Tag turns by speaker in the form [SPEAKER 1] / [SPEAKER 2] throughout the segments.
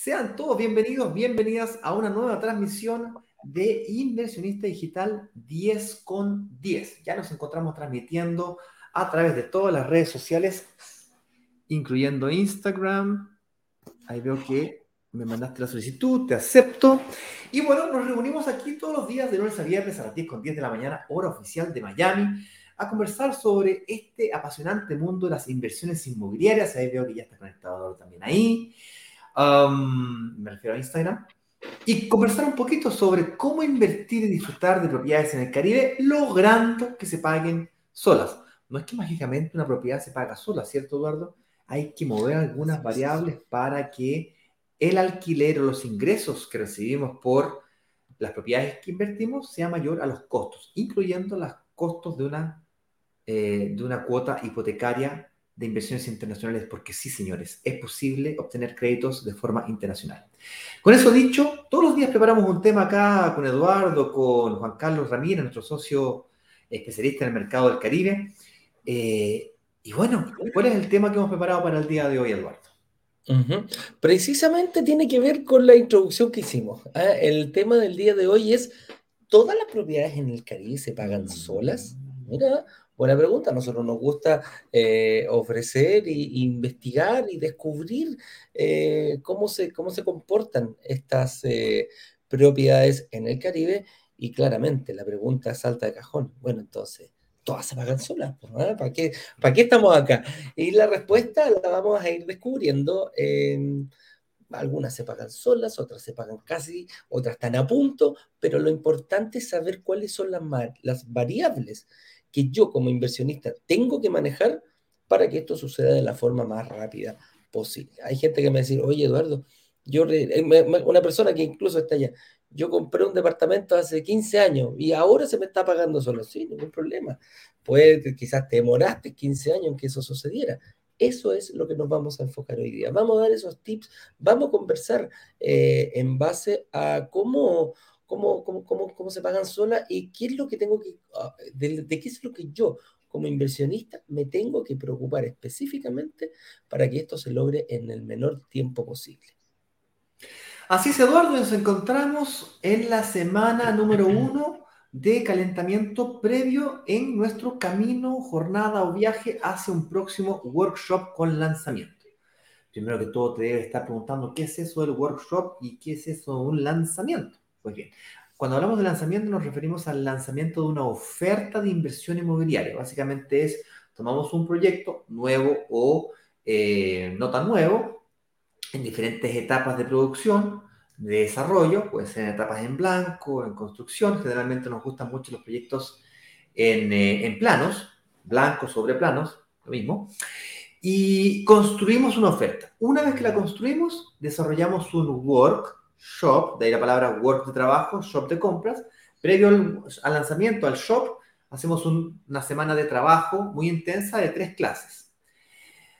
[SPEAKER 1] Sean todos bienvenidos, bienvenidas a una nueva transmisión de Inversionista Digital 10 con 10. Ya nos encontramos transmitiendo a través de todas las redes sociales, incluyendo Instagram. Ahí veo que me mandaste la solicitud, te acepto. Y bueno, nos reunimos aquí todos los días de lunes a viernes a las 10 con 10 de la mañana, hora oficial de Miami a conversar sobre este apasionante mundo de las inversiones inmobiliarias. Ahí veo que ya está conectado también ahí. Um, me refiero a Instagram. Y conversar un poquito sobre cómo invertir y disfrutar de propiedades en el Caribe, logrando que se paguen solas. No es que mágicamente una propiedad se paga sola, ¿cierto, Eduardo? Hay que mover algunas variables para que el alquiler o los ingresos que recibimos por las propiedades que invertimos sea mayor a los costos, incluyendo los costos de una eh, de una cuota hipotecaria de inversiones internacionales, porque sí, señores, es posible obtener créditos de forma internacional. Con eso dicho, todos los días preparamos un tema acá con Eduardo, con Juan Carlos Ramírez, nuestro socio especialista en el mercado del Caribe. Eh, y bueno, ¿cuál es el tema que hemos preparado para el día de hoy, Eduardo?
[SPEAKER 2] Precisamente tiene que ver con la introducción que hicimos. ¿ah? El tema del día de hoy es, ¿todas las propiedades en el Caribe se pagan solas? Mira, Buena pregunta. Nosotros nos gusta eh, ofrecer e investigar y descubrir eh, cómo, se, cómo se comportan estas eh, propiedades en el Caribe. Y claramente la pregunta salta de cajón. Bueno, entonces, todas se pagan solas. ¿Ah? ¿Para, qué, ¿Para qué estamos acá? Y la respuesta la vamos a ir descubriendo. algunas se pagan solas, otras se pagan casi, otras están a punto, pero lo importante es saber cuáles son las, las variables que yo como inversionista tengo que manejar para que esto suceda de la forma más rápida posible. Hay gente que me dice, oye Eduardo, yo, eh, una persona que incluso está allá, yo compré un departamento hace 15 años y ahora se me está pagando solo. Sí, ningún problema. Puede, quizás te demoraste 15 años en que eso sucediera. Eso es lo que nos vamos a enfocar hoy día. Vamos a dar esos tips, vamos a conversar eh, en base a cómo, cómo, cómo, cómo, cómo se pagan solas y qué es lo que tengo que, ah, de, qué es lo que yo como inversionista me tengo que preocupar específicamente para que esto se logre en el menor tiempo posible.
[SPEAKER 1] Así es, Eduardo, nos encontramos en la semana número uno de calentamiento previo en nuestro camino, jornada o viaje hacia un próximo workshop con lanzamiento. Primero que todo te debe estar preguntando qué es eso del workshop y qué es eso de un lanzamiento. Pues cuando hablamos de lanzamiento nos referimos al lanzamiento de una oferta de inversión inmobiliaria. Básicamente es, tomamos un proyecto nuevo o eh, no tan nuevo, en diferentes etapas de producción, de desarrollo, puede ser en etapas en blanco, en construcción. Generalmente nos gustan mucho los proyectos en, eh, planos, blancos sobre planos, lo mismo. Y construimos una oferta. Una vez que la construimos, desarrollamos un work shop, de ahí la palabra work de trabajo, shop de compras. Previo al, lanzamiento, al shop, hacemos una semana de trabajo muy intensa de tres clases.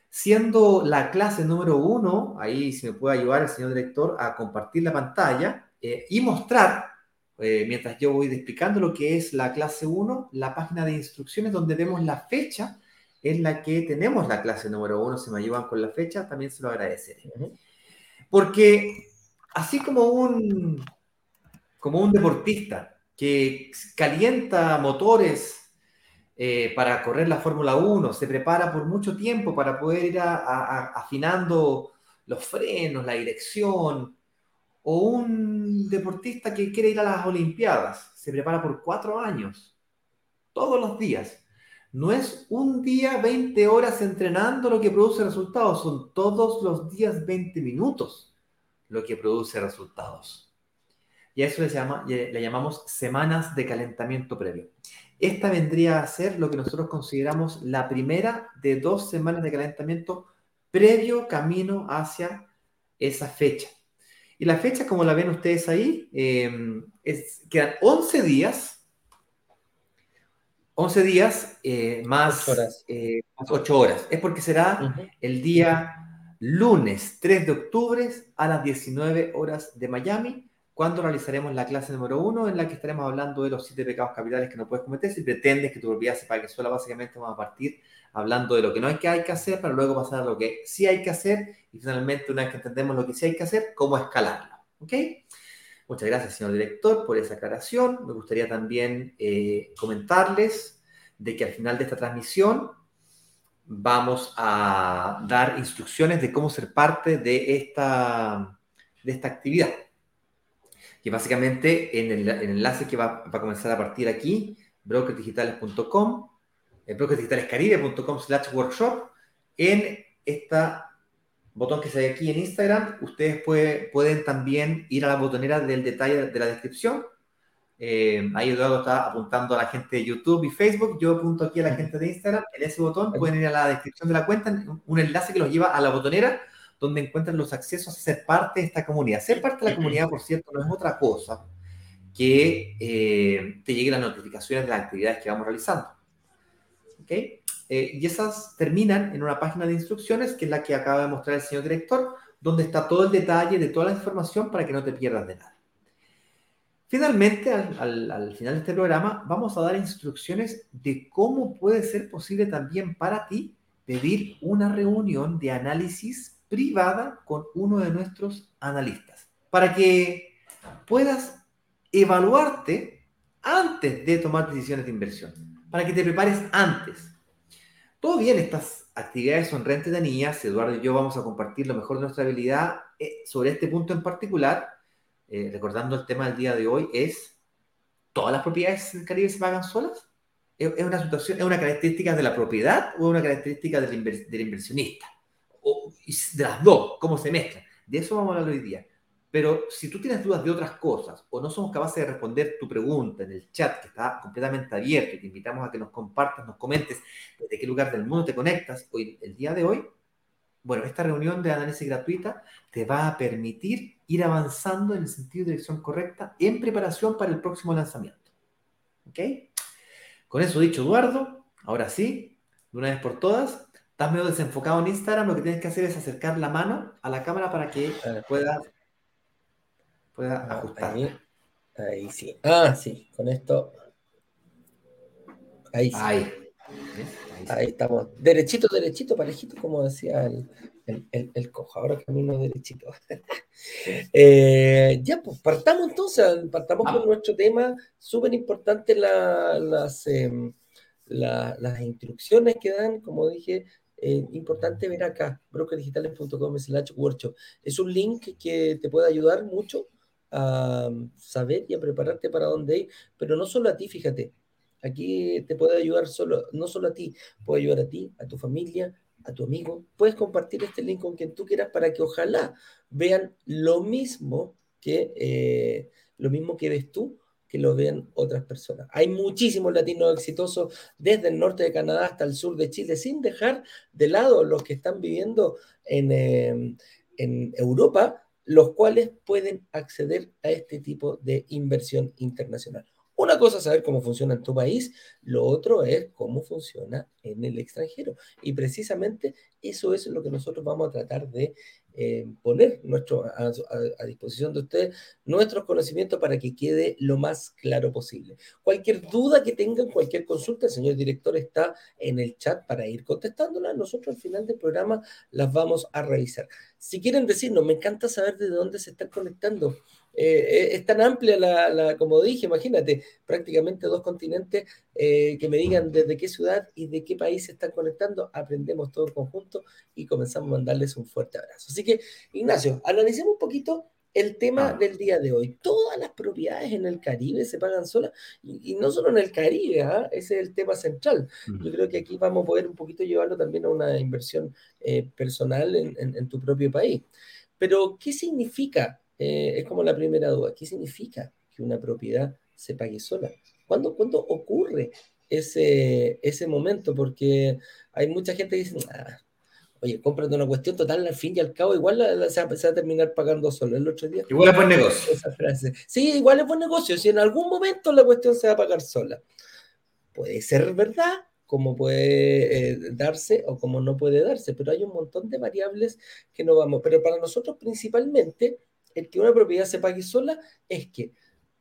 [SPEAKER 1] Siendo la clase número uno, ahí si me puede ayudar el señor director a compartir la pantalla eh, y mostrar, eh, mientras yo voy explicando lo que es la clase 1, la página de instrucciones donde vemos la fecha en la que tenemos la clase número uno. Si me ayudan con la fecha, también se lo agradeceré. Porque así como un, como un deportista que calienta motores eh, para correr la Fórmula 1, se prepara por mucho tiempo para poder ir afinando los frenos, la dirección, o un deportista que quiere ir a las Olimpiadas, se prepara por cuatro años, todos los días. No es un día 20 horas entrenando lo que produce resultados, son todos los días 20 minutos lo que produce resultados. Y a eso le, llama, le llamamos semanas de calentamiento previo. Esta vendría a ser lo que nosotros consideramos la primera de dos semanas de calentamiento previo camino hacia esa fecha. Y la fecha, como la ven ustedes ahí, em, es, quedan 11 días, 11 días eh, más, 8 horas. Eh, horas. Es porque será el día lunes 3 de octubre a las 19 horas de Miami, cuando realizaremos la clase número uno, en la que estaremos hablando de los siete pecados capitales que no puedes cometer. Si pretendes que tu propiedad se pague sola, básicamente vamos a partir hablando de lo que no hay que, hay que hacer, para luego pasar a lo que sí hay que hacer, y finalmente, una vez que entendemos lo que sí hay que hacer, cómo escalarlo. ¿Ok? Muchas gracias, señor director, por esa aclaración. Me gustaría también eh, comentarles de que al final de esta transmisión vamos a dar instrucciones de cómo ser parte de esta, de esta actividad que básicamente en el, enlace que va, a comenzar a partir aquí, brokersdigitales.com, eh, brokersdigitalescaribe.com slash workshop, en este botón que se ve aquí en Instagram, ustedes pueden también ir a la botonera del detalle de la descripción. Eh, ahí Eduardo está apuntando a la gente de YouTube y Facebook. Yo apunto aquí a la gente de Instagram. En ese botón pueden ir a la descripción de la cuenta, un enlace que los lleva a la botonera donde encuentran los accesos a ser parte de esta comunidad. Ser parte de la comunidad, por cierto, no es otra cosa que eh, te lleguen las notificaciones de las actividades que vamos realizando. ¿Ok? Eh, y esas terminan en una página de instrucciones, que es la que acaba de mostrar el señor director, donde está todo el detalle de toda la información para que no te pierdas de nada. Finalmente, al, al, final de este programa, vamos a dar instrucciones de cómo puede ser posible también para ti pedir una reunión de análisis privada con uno de nuestros analistas para que puedas evaluarte antes de tomar decisiones de inversión, para que te prepares antes. Todo bien, estas actividades son de niñas. Eduardo y yo vamos a compartir lo mejor de nuestra habilidad eh, sobre este punto en particular. Eh, recordando el tema del día de hoy, es ¿todas las propiedades del Caribe se pagan solas? ¿Es una situación, es una característica de la propiedad o es una característica del, del inversionista? de las dos, cómo se mezclan. De eso vamos a hablar hoy día. Pero si tú tienes dudas de otras cosas o no somos capaces de responder tu pregunta en el chat que está completamente abierto y te invitamos a que nos compartas, nos comentes desde qué lugar del mundo te conectas hoy, el día de hoy, bueno, esta reunión de análisis gratuita te va a permitir ir avanzando en el sentido de dirección correcta en preparación para el próximo lanzamiento. ¿Ok? Con eso dicho, Eduardo, ahora sí, de una vez por todas, estás medio desenfocado en Instagram, lo que tienes que hacer es acercar la mano a la cámara para que pueda, pueda ah, ajustar.
[SPEAKER 2] Ahí, sí. Ah, sí, con esto. Ahí sí.
[SPEAKER 1] Ahí.
[SPEAKER 2] Ahí, estamos. Derechito, derechito, parejito, como decía el, el, el, cojo. Ahora camino derechito. eh, ya, pues partamos entonces. Partamos con nuestro tema. Súper importante las, em, las instrucciones que dan, como dije, eh, importante ver acá, brokerdigitales.com slash workshop. Es un link que te puede ayudar mucho a saber y a prepararte para dónde ir, pero no solo a ti, fíjate. Aquí te puede ayudar solo, no solo a ti, puede ayudar a ti, a tu familia, a tu amigo. Puedes compartir este link con quien tú quieras para que ojalá vean lo mismo que, eh, lo mismo que ves tú que lo vean otras personas. Hay muchísimos latinos exitosos desde el norte de Canadá hasta el sur de Chile, sin dejar de lado los que están viviendo en, em, en Europa, los cuales pueden acceder a este tipo de inversión internacional. Una cosa es saber cómo funciona en tu país, lo otro es cómo funciona en el extranjero. Y precisamente eso es lo que nosotros vamos a tratar de eh, poner nuestro, a, disposición de ustedes nuestros conocimientos para que quede lo más claro posible. Cualquier duda que tengan, cualquier consulta, el señor director está en el chat para ir contestándola. Nosotros al final del programa las vamos a revisar. Si quieren decirnos, me encanta saber de dónde se están conectando. Eh, es tan amplia la, como dije, imagínate, prácticamente dos continentes eh, que me digan desde qué ciudad y de qué país se están conectando, aprendemos todo en conjunto y comenzamos a mandarles un fuerte abrazo. Así que, Ignacio, analicemos un poquito el tema ah. del día de hoy. Todas las propiedades en el Caribe se pagan solas y, no solo en el Caribe, ¿ah? ese es el tema central. Yo creo que aquí vamos a poder un poquito llevarlo también a una inversión eh, personal en, en tu propio país. Pero, ¿qué significa eh, es como la primera duda. ¿Qué significa que una propiedad se pague sola? ¿Cuándo, ¿cuándo ocurre ese, ese momento? Porque hay mucha gente que dice, ah, oye, cómprate una cuestión total, al fin y al cabo, igual se, va, a terminar pagando solo. El otro día.
[SPEAKER 1] Igual es buen negocio.
[SPEAKER 2] Esa frase. Sí, igual es buen negocio. Si en algún momento la cuestión se va a pagar sola. Puede ser verdad, como puede eh, darse o como no puede darse, pero hay un montón de variables que no vamos. Pero para nosotros principalmente el que una propiedad se pague sola es que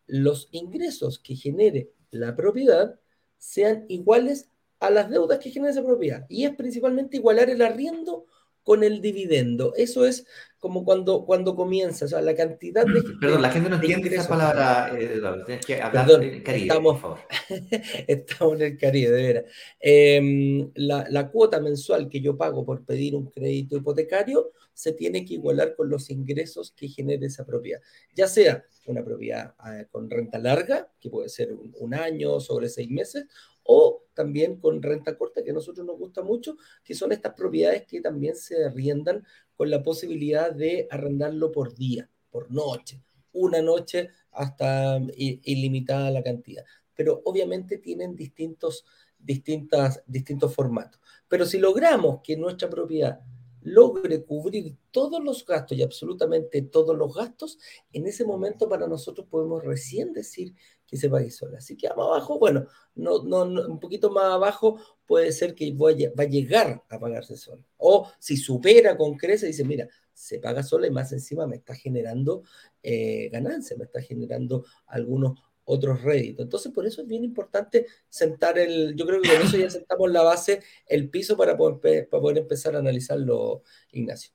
[SPEAKER 2] los ingresos que genere la propiedad sean iguales a las deudas que genera esa propiedad. Y es principalmente igualar el arriendo con el dividendo. Eso es como cuando, cuando comienza, o sea, la cantidad de...
[SPEAKER 1] Perdón, la gente no entiende esa palabra, eh, tienes que hablar
[SPEAKER 2] en Caribe, estamos, por favor. estamos en el Caribe, de veras. Em, la, la, cuota mensual que yo pago por pedir un crédito hipotecario se tiene que igualar con los ingresos que genere esa propiedad, ya sea una propiedad ah, con renta larga, que puede ser un, un año, sobre seis meses, o también con renta corta, que a nosotros nos gusta mucho, que son estas propiedades que también se arriendan con la posibilidad de arrendarlo por día, por noche, una noche hasta ilimitada la cantidad. Pero obviamente tienen distintos, distintas, distintos formatos. Pero si logramos que nuestra propiedad logre cubrir todos los gastos y absolutamente todos los gastos, en ese momento para nosotros podemos recién decir que se pague sola. Así que más abajo, bueno, no, no, un poquito más abajo puede ser que vaya, va a llegar a pagarse sola. O si supera con crece, dice, mira, se paga sola y más encima me está generando eh, ganancias, me está generando algunos otros réditos. Entonces, por eso es bien importante sentar el, yo creo que con eso ya sentamos la base, el piso para poder empezar a analizarlo, Ignacio.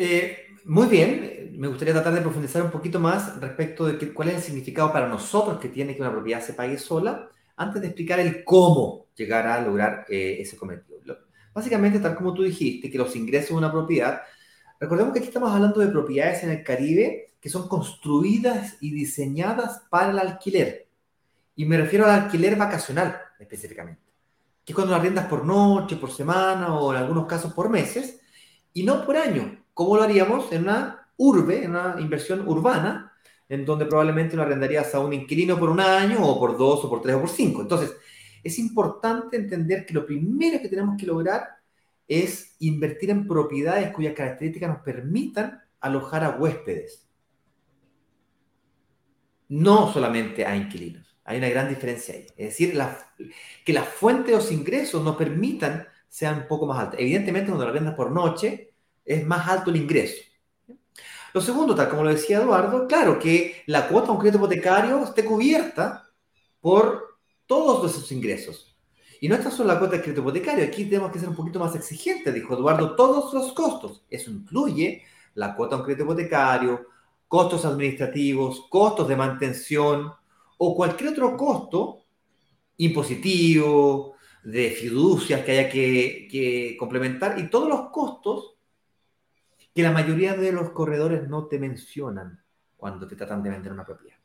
[SPEAKER 1] Eh, muy bien, me gustaría tratar de profundizar un poquito más respecto de cuál es el significado para nosotros que tiene que una propiedad se pague sola, antes de explicar el cómo llegar a lograr eh, ese cometido. Básicamente, tal como tú dijiste, que los ingresos de una propiedad, recordemos que aquí estamos hablando de propiedades en el Caribe que son construidas y diseñadas para el alquiler. Y me refiero al alquiler vacacional específicamente, que es cuando las arriendas por noche, por semana o en algunos casos por meses, y no por año, como lo haríamos en una urbe, en una inversión urbana, en donde probablemente lo arrendarías a un inquilino por un año o por dos o por tres o por cinco. Entonces, es importante entender que lo primero que tenemos que lograr es invertir en propiedades cuyas características nos permitan alojar a huéspedes no solamente a inquilinos. Hay una gran diferencia ahí. Es decir, que las fuentes de los ingresos nos permitan sean un poco más altas. Evidentemente, cuando la vendas por noche, es más alto el ingreso. Lo segundo, tal como lo decía Eduardo, claro, que la cuota de un crédito hipotecario esté cubierta por todos esos ingresos. Y no está solo la cuota del crédito hipotecario, aquí tenemos que ser un poquito más exigentes, dijo Eduardo, todos los costos. Eso incluye la cuota de un crédito hipotecario, costos administrativos, costos de mantención o cualquier otro costo impositivo, de fiducias que haya que, complementar y todos los costos que la mayoría de los corredores no te mencionan cuando te tratan de vender una propiedad.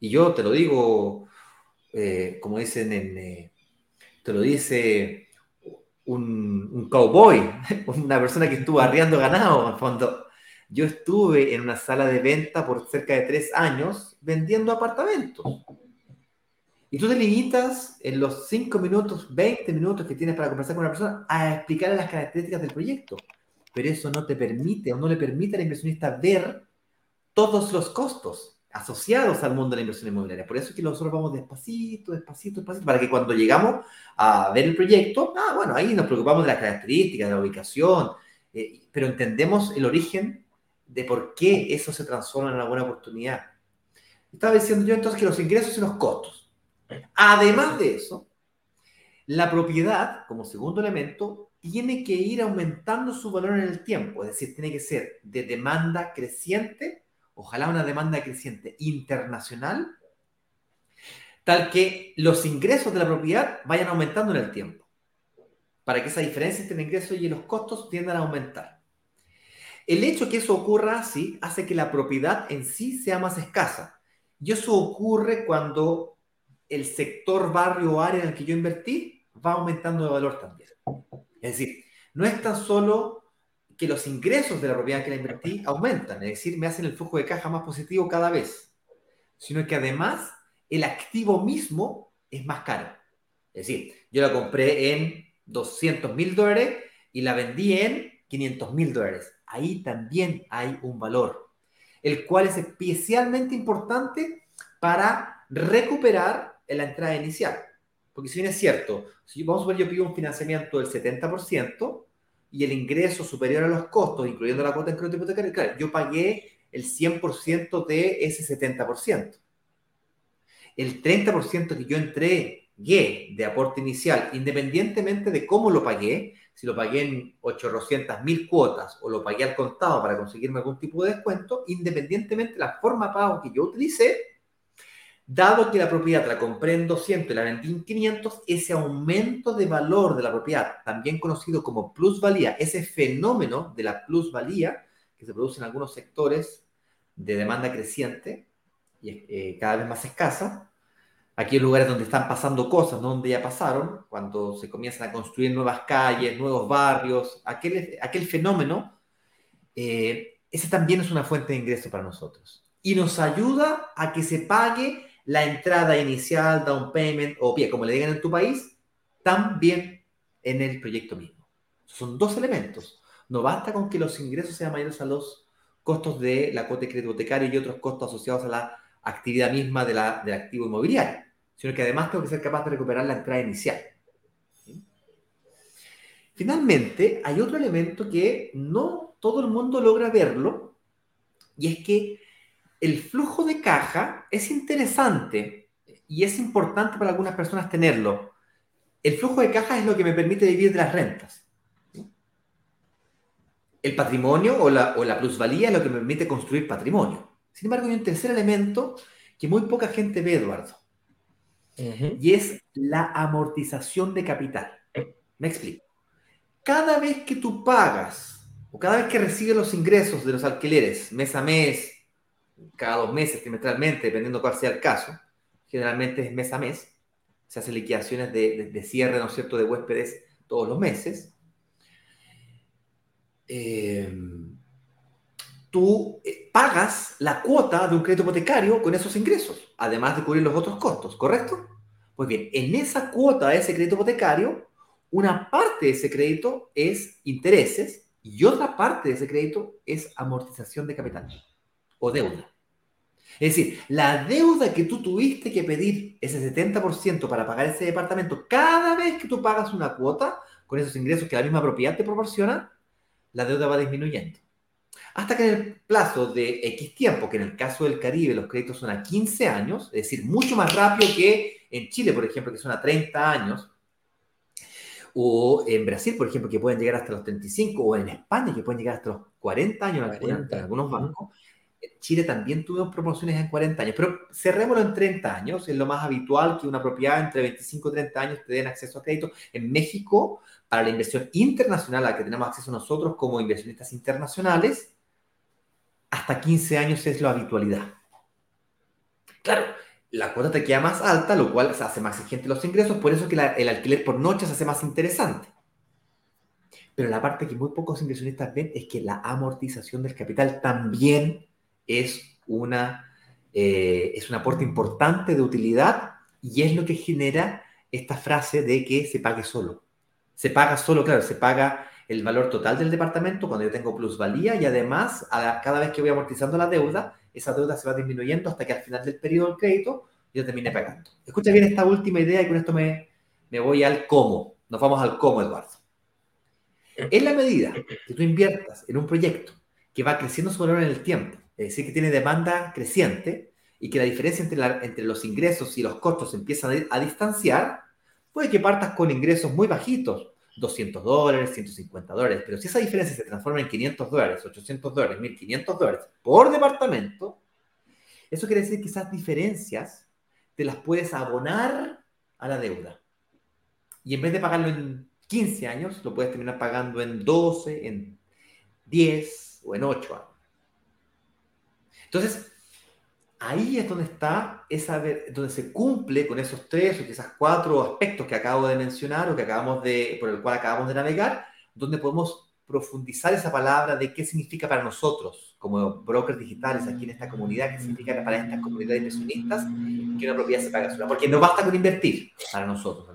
[SPEAKER 1] Y yo te lo digo, eh, como dicen en, eh, te lo dice un, cowboy, una persona que estuvo arriando ganado, en fondo. Yo estuve en una sala de venta por cerca de tres años vendiendo apartamentos. Y tú te limitas en los cinco minutos, 20 minutos que tienes para conversar con una persona a explicarle las características del proyecto. Pero eso no te permite o no le permite al inversionista ver todos los costos asociados al mundo de la inversión inmobiliaria. Por eso es que nosotros vamos despacito, despacito, despacito, para que cuando llegamos a ver el proyecto, ah, bueno, ahí nos preocupamos de las características, de la ubicación, eh, pero entendemos el origen de por qué eso se transforma en una buena oportunidad. Estaba diciendo yo entonces que los ingresos y los costos. Además de eso, la propiedad, como segundo elemento, tiene que ir aumentando su valor en el tiempo, es decir, tiene que ser de demanda creciente, ojalá una demanda creciente internacional, tal que los ingresos de la propiedad vayan aumentando en el tiempo, para que esa diferencia entre el ingreso y los costos tiendan a aumentar. El hecho que eso ocurra así hace que la propiedad en sí sea más escasa. Y eso ocurre cuando el sector, barrio o área en el que yo invertí va aumentando de valor también. Es decir, no es tan solo que los ingresos de la propiedad que la invertí aumentan, es decir, me hacen el flujo de caja más positivo cada vez, sino que además el activo mismo es más caro. Es decir, yo la compré en 200 mil dólares y la vendí en 500 mil dólares ahí también hay un valor, el cual es especialmente importante para recuperar la entrada inicial. Porque si bien es cierto, si vamos a ver, yo pido un financiamiento del 70% y el ingreso superior a los costos, incluyendo la cuota en crédito hipotecario, claro, yo pagué el 100% de ese 70%. El 30% que yo entregué de aporte inicial, independientemente de cómo lo pagué, si lo pagué en 800 mil cuotas o lo pagué al contado para conseguirme algún tipo de descuento, independientemente de la forma de pago que yo utilicé, dado que la propiedad la compré en 200 y la vendí en 500, ese aumento de valor de la propiedad, también conocido como plusvalía, ese fenómeno de la plusvalía que se produce en algunos sectores de demanda creciente y eh, cada vez más escasa, Aquí hay lugares donde están pasando cosas, ¿no? donde ya pasaron, cuando se comienzan a construir nuevas calles, nuevos barrios, aquel, aquel fenómeno, eh, ese también es una fuente de ingreso para nosotros. Y nos ayuda a que se pague la entrada inicial, down payment o pie, como le digan en tu país, también en el proyecto mismo. Son dos elementos. No basta con que los ingresos sean mayores a los costos de la cuota de crédito hipotecario y otros costos asociados a la actividad misma de la, del activo inmobiliario sino que además tengo que ser capaz de recuperar la entrada inicial. Finalmente, hay otro elemento que no todo el mundo logra verlo, y es que el flujo de caja es interesante y es importante para algunas personas tenerlo. El flujo de caja es lo que me permite vivir de las rentas. El patrimonio o la, o la plusvalía es lo que me permite construir patrimonio. Sin embargo, hay un tercer elemento que muy poca gente ve, Eduardo y es la amortización de capital. Me explico. Cada vez que tú pagas o cada vez que recibes los ingresos de los alquileres mes a mes, cada dos meses, trimestralmente, dependiendo cuál sea el caso, generalmente es mes a mes, se hacen liquidaciones de, cierre, ¿no es cierto?, de huéspedes todos los meses. Eh, tú eh, pagas la cuota de un crédito hipotecario con esos ingresos, además de cubrir los otros costos, ¿correcto? Pues bien, en esa cuota de ese crédito hipotecario, una parte de ese crédito es intereses y otra parte de ese crédito es amortización de capital o deuda. Es decir, la deuda que tú tuviste que pedir, ese 70% para pagar ese departamento, cada vez que tú pagas una cuota con esos ingresos que la misma propiedad te proporciona, la deuda va disminuyendo. Hasta que en el plazo de X tiempo, que en el caso del Caribe los créditos son a 15 años, es decir, mucho más rápido que en Chile, por ejemplo, que son a 30 años, o en Brasil, por ejemplo, que pueden llegar hasta los 35, o en España, que pueden llegar hasta los 40 años en algunos bancos. Chile también tuvimos promociones en 40 años, pero cerrémoslo en 30 años. Es lo más habitual que una propiedad entre 25 y 30 años te den acceso a crédito. En México, para la inversión internacional a la que tenemos acceso nosotros como inversionistas internacionales, hasta 15 años es la habitualidad. Claro, la cuota te queda más alta, lo cual hace más exigente los ingresos, por eso que el alquiler por noche se hace más interesante. Pero la parte que muy pocos inversionistas ven es que la amortización del capital también es, una, eh, es un aporte importante de utilidad y es lo que genera esta frase de que se pague solo. Se paga solo, claro, se paga el valor total del departamento cuando yo tengo plusvalía y además cada vez que voy amortizando la deuda, esa deuda se va disminuyendo hasta que al final del periodo del crédito yo termine pagando. Escucha bien esta última idea y con esto me, me voy al cómo. Nos vamos al cómo, Eduardo. En la medida que tú inviertas en un proyecto que va creciendo su valor en el tiempo, es decir, que tiene demanda creciente y que la diferencia entre, entre los ingresos y los costos empieza a, a distanciar, puede que partas con ingresos muy bajitos, 200 dólares, 150 dólares, pero si esa diferencia se transforma en 500 dólares, 800 dólares, 1500 dólares por departamento, eso quiere decir que esas diferencias te las puedes abonar a la deuda. Y en vez de pagarlo en 15 años, lo puedes terminar pagando en 12, en 10 o en 8 años. Entonces, ahí es donde está esa, donde se cumple con esos tres o quizás cuatro aspectos que acabo de mencionar o que acabamos de, por el cual acabamos de navegar, donde podemos profundizar esa palabra de qué significa para nosotros como brokers digitales aquí en esta comunidad, qué significa para estas comunidades inversionistas que una propiedad se paga sola. Porque no basta con invertir para nosotros.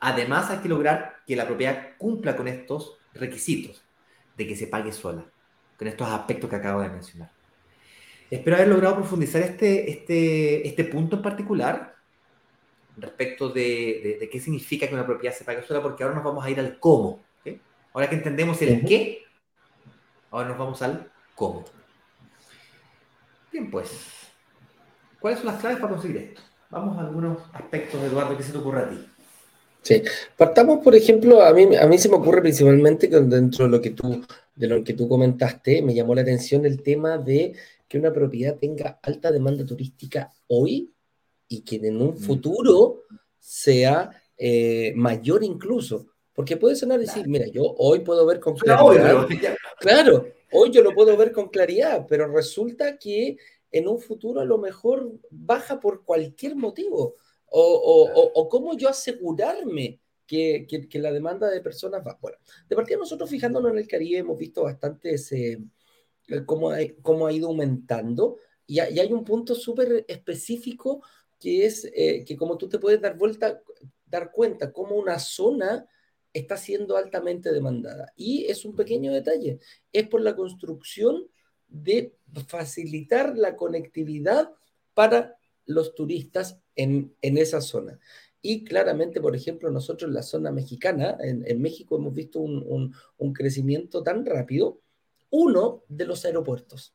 [SPEAKER 1] Además hay que lograr que la propiedad cumpla con estos requisitos de que se pague sola, con estos aspectos que acabo de mencionar. Espero haber logrado profundizar este, este, este punto en particular respecto de, de, qué significa que una propiedad se pague sola, porque ahora nos vamos a ir al cómo. Ahora que entendemos el qué, ahora nos vamos al cómo. Bien, pues, ¿cuáles son las claves para conseguir esto? Vamos a algunos aspectos, Eduardo, que se te ocurre a ti.
[SPEAKER 2] Sí, partamos, por ejemplo, a mí, a mí se me ocurre principalmente que dentro de lo que tú, de lo que tú comentaste, me llamó la atención el tema de que una propiedad tenga alta demanda turística hoy y que en un futuro sea eh, mayor incluso. Porque puede sonar decir, mira, yo hoy puedo ver con claridad. Claro, hoy yo lo puedo ver con claridad, pero resulta que en un futuro a lo mejor baja por cualquier motivo. O, cómo yo asegurarme que, la demanda de personas va. Bueno, de partida nosotros fijándonos en el Caribe hemos visto bastante ese, cómo, ha, ido aumentando y, hay un punto súper específico que es eh, que como tú te puedes dar vuelta, dar cuenta cómo una zona está siendo altamente demandada. Y es un pequeño detalle, es por la construcción de facilitar la conectividad para los turistas en, esa zona. Y claramente, por ejemplo, nosotros en la zona mexicana, en, México hemos visto un, crecimiento tan rápido, uno de los aeropuertos.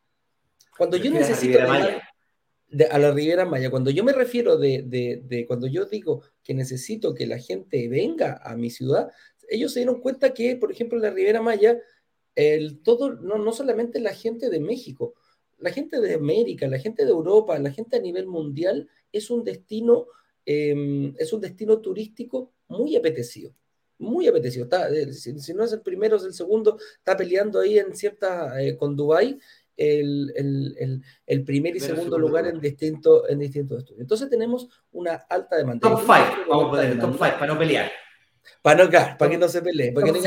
[SPEAKER 2] Cuando yo necesito... a la Riviera Maya, cuando yo me refiero de, de, cuando yo digo que necesito que la gente venga a mi ciudad, ellos se dieron cuenta que, por ejemplo, en la Riviera Maya, el, todo, no, no solamente la gente de México, la gente de América, la gente de Europa, la gente a nivel mundial, es un destino, em, es un destino turístico muy apetecido. Muy apetecido. Está, eh, si, no es el primero, es el segundo. Está peleando ahí en cierta, eh, con Dubái, el, el, el, primer y segundo lugar en distintos en distintos estudios. Entonces tenemos una alta demanda.
[SPEAKER 1] Top 5, vamos a poner top 5 para no pelear.
[SPEAKER 2] Para no, para que no se pelee. Para que no,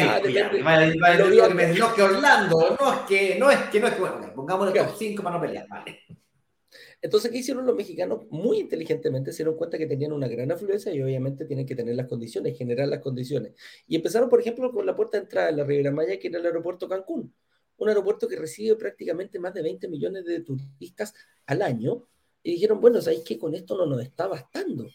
[SPEAKER 1] que me que Orlando. No es que, no es que, no es que, bueno, pongamos el top 5 para no pelear, vale.
[SPEAKER 2] Entonces, ¿qué hicieron los mexicanos? Muy inteligentemente se dieron cuenta que tenían una gran afluencia y obviamente tienen que tener las condiciones, generar las condiciones. Y empezaron, por ejemplo, con la puerta de entrada de la Riviera Maya, que era el aeropuerto Cancún. Un aeropuerto que recibe prácticamente más de 20 millones de turistas al año. Y dijeron, bueno, ¿sabéis que con esto no nos está bastando?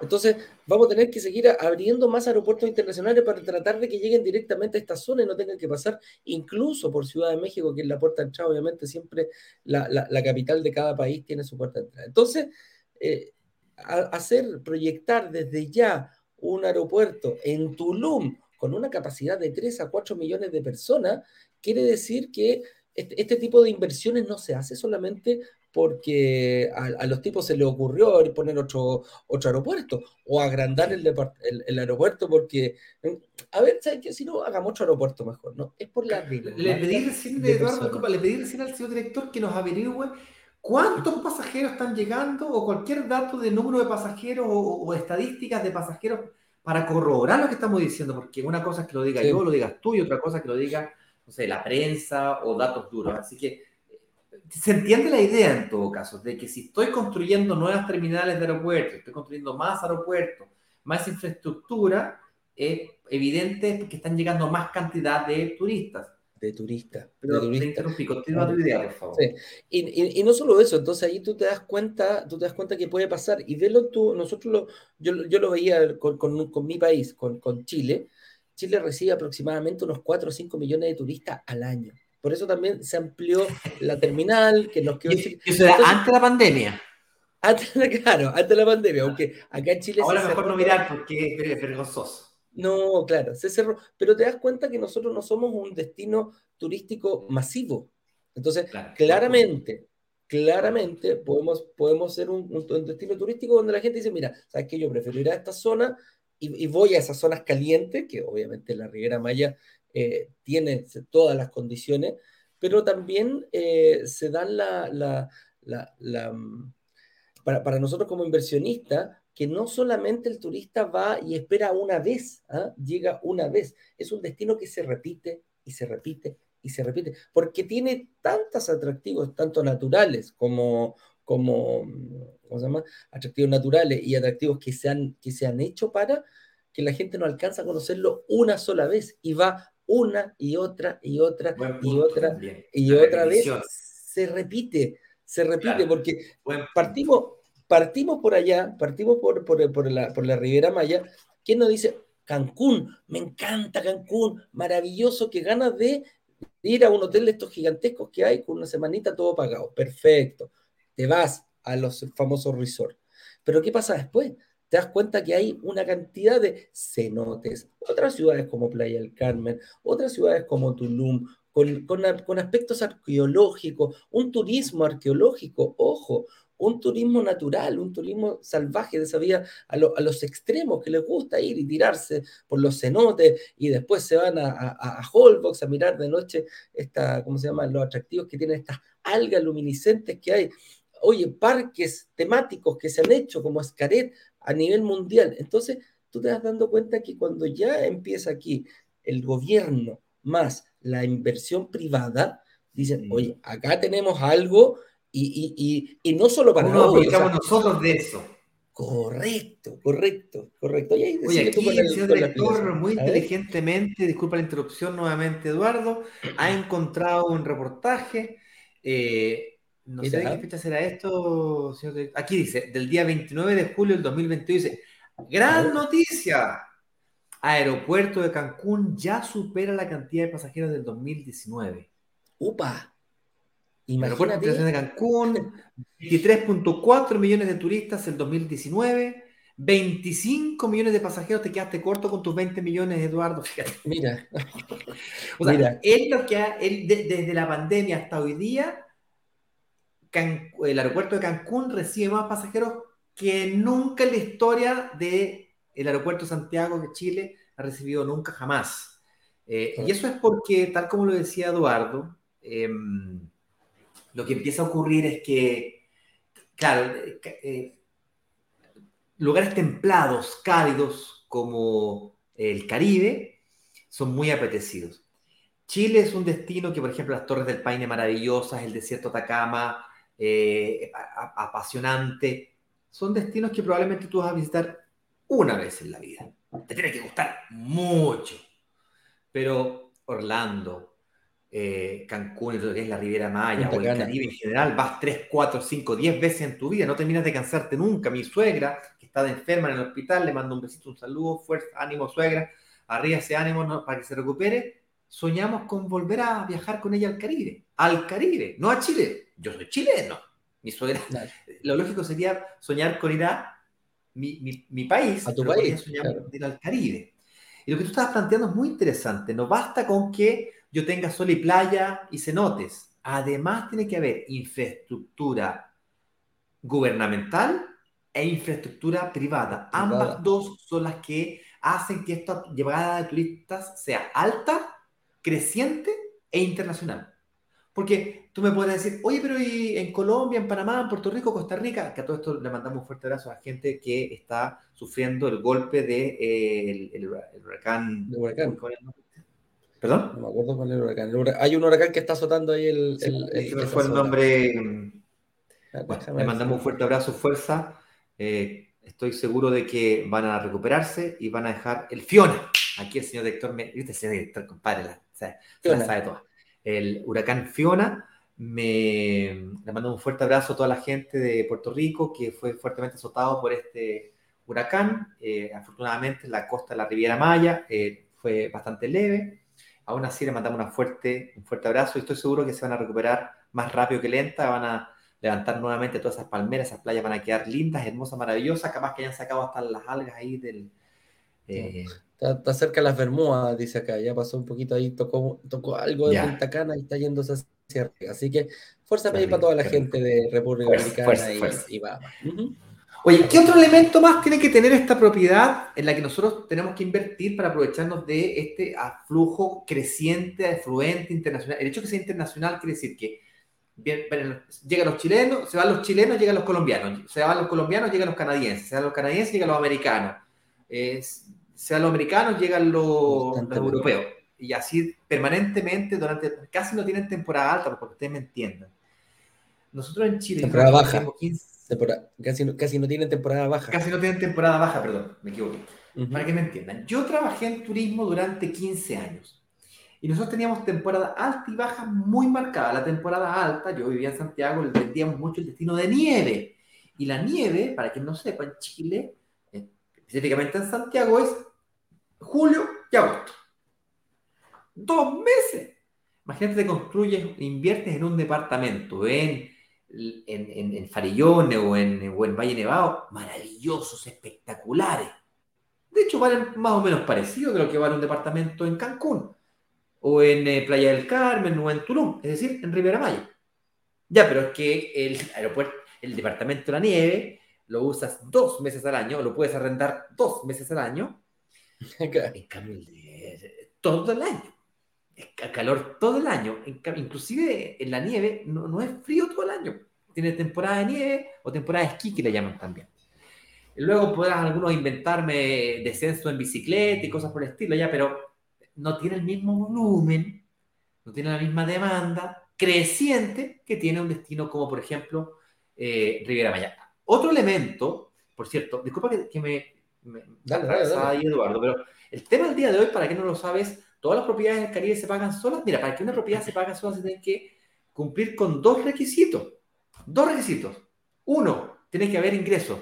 [SPEAKER 2] Entonces, vamos a tener que seguir abriendo más aeropuertos internacionales para tratar de que lleguen directamente a esta zona y no tengan que pasar incluso por Ciudad de México, que es la puerta de entrada, obviamente siempre la, capital de cada país tiene su puerta de entrada. Entonces, eh, hacer, proyectar desde ya un aeropuerto en Tulum con una capacidad de 3 a 4 millones de personas, quiere decir que este, este tipo de inversiones no se hace solamente porque a, los tipos se les ocurrió poner otro, otro aeropuerto o agrandar el, el, aeropuerto porque, a ver, ¿sabes qué? Si no, hagamos otro aeropuerto mejor, ¿no? Es por la
[SPEAKER 1] regla. Le pedí recién, Eduardo, le pedí recién al señor director que nos averigüe cuántos pasajeros están llegando o cualquier dato de número de pasajeros o, estadísticas de pasajeros para corroborar lo que estamos diciendo, porque una cosa es que lo diga yo, lo digas tú, y otra cosa es que lo diga, no sé, la prensa o datos duros. Así que se entiende la idea en todo caso, de que si estoy construyendo nuevas terminales de aeropuertos, estoy construyendo más aeropuertos, más infraestructura, es evidente que están llegando más cantidad de turistas.
[SPEAKER 2] De turistas.
[SPEAKER 1] Pero
[SPEAKER 2] de turistas.
[SPEAKER 1] te interrumpí, continúa tu idea, por favor.
[SPEAKER 2] Sí. Y, y, no solo eso, entonces ahí tú te das cuenta, tú te das cuenta que puede pasar, y velo tú, nosotros lo, yo, yo lo veía con, con, con mi país, con, con Chile, Chile recibe aproximadamente unos 4 o 5 millones de turistas al año. Por eso también se amplió la terminal, que nos quedó...
[SPEAKER 1] Eso era antes de la pandemia.
[SPEAKER 2] Antes, claro, antes de la pandemia, aunque acá en Chile...
[SPEAKER 1] Ahora mejor no mirar porque es vergonzoso.
[SPEAKER 2] No, claro, se cerró. Pero te das cuenta que nosotros no somos un destino turístico masivo. Entonces, claramente, claramente podemos, podemos ser un, destino turístico donde la gente dice, mira, ¿sabes qué? Yo prefiero ir a esta zona y, y voy a esas zonas calientes, que obviamente la Riviera Maya eh, tiene todas las condiciones, pero también eh, se dan la, mm, para, nosotros como inversionistas, que no solamente el turista va y espera una vez, ¿ah? llega una vez, es un destino que se repite y se repite y se repite, porque tiene tantos atractivos, tanto naturales como, como ¿cómo se llama? atractivos naturales y atractivos que se, han, que se han hecho para que la gente no alcanza a conocerlo una sola vez y va una y otra y otra y otra y otra vez se repite, se repite porque partimos, partimos por allá, partimos por, por, la, por la Riviera Maya, ¿quién nos dice? Cancún, me encanta Cancún, maravilloso, que ganas de ir a un hotel de estos gigantescos que hay con una semanita todo pagado, perfecto. te vas a los famosos resorts. Pero ¿qué pasa después? Te das cuenta que hay una cantidad de cenotes, otras ciudades como Playa del Carmen, otras ciudades como Tulum, con, aspectos arqueológicos, un turismo arqueológico, ojo, un turismo natural, un turismo salvaje de esa vida a, los extremos que les gusta ir y tirarse por los cenotes y después se van a Holbox a mirar de noche esta, ¿cómo se llama? Los atractivos que tienen estas algas luminiscentes que hay. Oye, parques temáticos que se han hecho como Escaret a nivel mundial. Entonces, tú te das dando cuenta que cuando ya empieza aquí el gobierno más la inversión privada, dicen, oye, acá tenemos algo y, y, y, no solo para
[SPEAKER 1] no aplicamos nosotros de eso.
[SPEAKER 2] Correcto, correcto, correcto.
[SPEAKER 1] Oye, aquí el, señor director muy inteligentemente, disculpa la interrupción nuevamente, Eduardo, ha encontrado un reportaje. Eh, no sé de qué fecha será esto, señor. Aquí dice, del día 29 de julio del 2021, dice, gran noticia. Aeropuerto de Cancún ya supera la cantidad de pasajeros del 2019.
[SPEAKER 2] ¡Upa!
[SPEAKER 1] Imagínate. de Cancún, 23.4 millones de turistas en 2019, 25 millones de pasajeros, te quedaste corto con tus 20 millones, Eduardo.
[SPEAKER 2] Mira.
[SPEAKER 1] o sea, Mira. Él lo que ha, él, desde la pandemia hasta hoy día, el aeropuerto de Cancún recibe más pasajeros que nunca en la historia del el aeropuerto de Santiago de Chile ha recibido nunca jamás. Eh, y eso es porque, tal como lo decía Eduardo, eh, lo que empieza a ocurrir es que, claro, eh, lugares templados, cálidos como el Caribe, son muy apetecidos. Chile es un destino que, por ejemplo, las Torres del Paine maravillosas, el desierto Atacama, eh, apasionante, son destinos que probablemente tú vas a visitar una vez en la vida. Te tiene que gustar mucho. Pero Orlando, eh, Cancún y lo que es la Riviera Maya o el Caribe en general, vas 3, 4, 5, 10 veces en tu vida, no terminas de cansarte nunca. Mi suegra, que está de enferma en el hospital, le mando un besito, un saludo, fuerza, ánimo, suegra, arriba ese ánimo para que se recupere. Soñamos con volver a viajar con ella al Caribe, al Caribe, no a Chile. Yo soy chileno, mi suegra. Lo lógico sería soñar con ir a mi, mi, país,
[SPEAKER 2] a tu país,
[SPEAKER 1] soñar con ir al Caribe. Y lo que tú estabas planteando es muy interesante. No basta con que yo tenga sol y playa y cenotes. Además, tiene que haber infraestructura gubernamental e infraestructura privada. Ambas dos son las que hacen que esta llegada de turistas sea alta, creciente e internacional. Porque tú me puedes decir, oye, pero ¿y en Colombia, en Panamá, en Puerto Rico, Costa Rica? Que a todo esto le mandamos un fuerte abrazo a la gente que está sufriendo el golpe del de, el, huracán.
[SPEAKER 2] El huracán.
[SPEAKER 1] ¿Perdón?
[SPEAKER 2] No me acuerdo cuál es el huracán. Hay un huracán que está azotando ahí el.
[SPEAKER 1] el, fue el nombre. Ah, le mandamos un fuerte abrazo, fuerza. Eh, estoy seguro de que van a recuperarse y van a dejar el Fiona. Aquí el señor director, me, ¿viste? señor director, compadre, la, la sabe toda. El huracán Fiona. Me, le mando un fuerte abrazo a toda la gente de Puerto Rico que fue fuertemente azotado por este huracán. Eh, afortunadamente, la costa de la Riviera Maya eh, fue bastante leve. Aún así le mandamos una fuerte, un fuerte abrazo y estoy seguro que se van a recuperar más rápido que lenta, van a levantar nuevamente todas esas palmeras, esas playas van a quedar lindas, hermosas, maravillosas, capaz que hayan sacado hasta las algas ahí del...
[SPEAKER 2] Eh, está, cerca de las Bermudas, dice acá, ya pasó un poquito ahí, tocó, tocó algo de Punta Cana y está yéndose hacia arriba. Así que fuerza para toda la gente de República Dominicana y, y, va.
[SPEAKER 1] Oye, ¿qué otro elemento más tiene que tener esta propiedad en la que nosotros tenemos que invertir para aprovecharnos de este aflujo creciente, afluente internacional? El hecho de que sea internacional quiere decir que llegan los chilenos, se van los chilenos, llegan los colombianos, se van los colombianos, llegan los canadienses, se van los canadienses, llegan los americanos, se van los americanos, llegan los, europeos. Y así permanentemente, durante, casi no tienen temporada alta, porque ustedes me entiendan. Nosotros en Chile,
[SPEAKER 2] temporada baja. 15, casi, no, casi no tienen temporada baja.
[SPEAKER 1] Casi no tienen temporada baja, perdón, me equivoqué. Para que me entiendan. Yo trabajé en turismo durante 15 años. Y nosotros teníamos temporada alta y baja muy marcada. La temporada alta, yo vivía en Santiago, le vendíamos mucho el destino de nieve. Y la nieve, para quien no sepa, en Chile, eh, específicamente en Santiago, es julio y agosto. Dos meses. Imagínate, te construyes, inviertes en un departamento, en en, en, Farillón o en, o en Valle Nevado, maravillosos, espectaculares. De hecho, valen más o menos parecido de lo que vale un departamento en Cancún, o en eh, Playa del Carmen, o en Tulum, es decir, en Ribera Maya. Ya, pero es que el aeropuerto, el departamento de la nieve, lo usas dos meses al año, lo puedes arrendar dos meses al año, en cambio, todo el año. Es calor todo el año. Inclusive en la nieve no, no es frío todo el año. Tiene temporada de nieve o temporada de esquí que le llaman también. Luego podrán algunos inventarme descenso en bicicleta y cosas por el estilo, ya, pero no tiene el mismo volumen, no tiene la misma demanda creciente que tiene un destino como, por ejemplo, eh, Riviera Maya. Otro elemento, por cierto, disculpa que, me, me dale, dale, Eduardo, pero el tema del día de hoy, para que no lo sabes, todas las propiedades del Caribe se pagan solas. Mira, para que una propiedad se pague sola se tiene que cumplir con dos requisitos. Dos requisitos. Uno, tiene que haber ingresos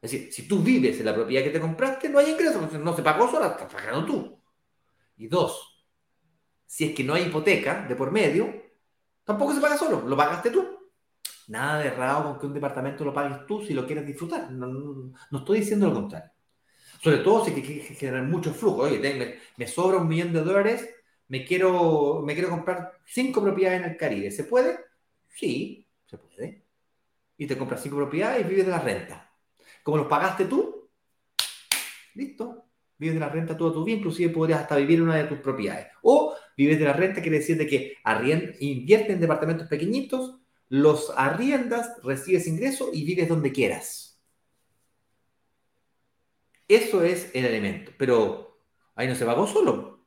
[SPEAKER 1] es decir, si tú vives en la propiedad que te compraste, no hay ingresos, no se pagó sola, estás pagando tú. Y dos, si es que no hay hipoteca de por medio, tampoco se paga solo, lo pagaste tú. Nada de raro con que un departamento lo pagues tú si lo quieres disfrutar. No, estoy diciendo lo contrario. Sobre todo si generar mucho flujo. Oye, me, me, sobra un millón de dólares, me quiero, me quiero comprar cinco propiedades en el Caribe. ¿Se puede? Sí, se puede. Y te compras cinco propiedades y vives de la renta como los pagaste tú, listo. Vives de la renta toda tu vida, inclusive podrías hasta vivir en una de tus propiedades. O vives de la renta quiere decir de que inviertes en departamentos pequeñitos, los arriendas, recibes ingreso y vives donde quieras. Eso es el elemento. Pero ahí no se pagó solo.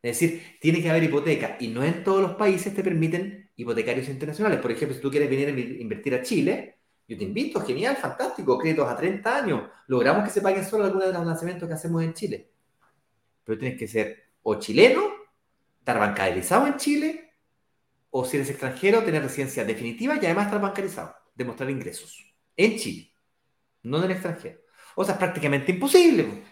[SPEAKER 1] Es decir, tiene que haber hipoteca y no en todos los países te permiten hipotecarios internacionales. Por ejemplo, si tú quieres venir a invertir a Chile, yo te invito, genial, fantástico, créditos a 30 años. Logramos que se paguen solo algunos de los lanzamientos que hacemos en Chile. Pero tienes que ser o chileno, estar bancarizado en Chile, o si eres extranjero, tener residencia definitiva y además estar bancarizado, demostrar ingresos en Chile, no en el extranjero. O sea, es prácticamente imposible.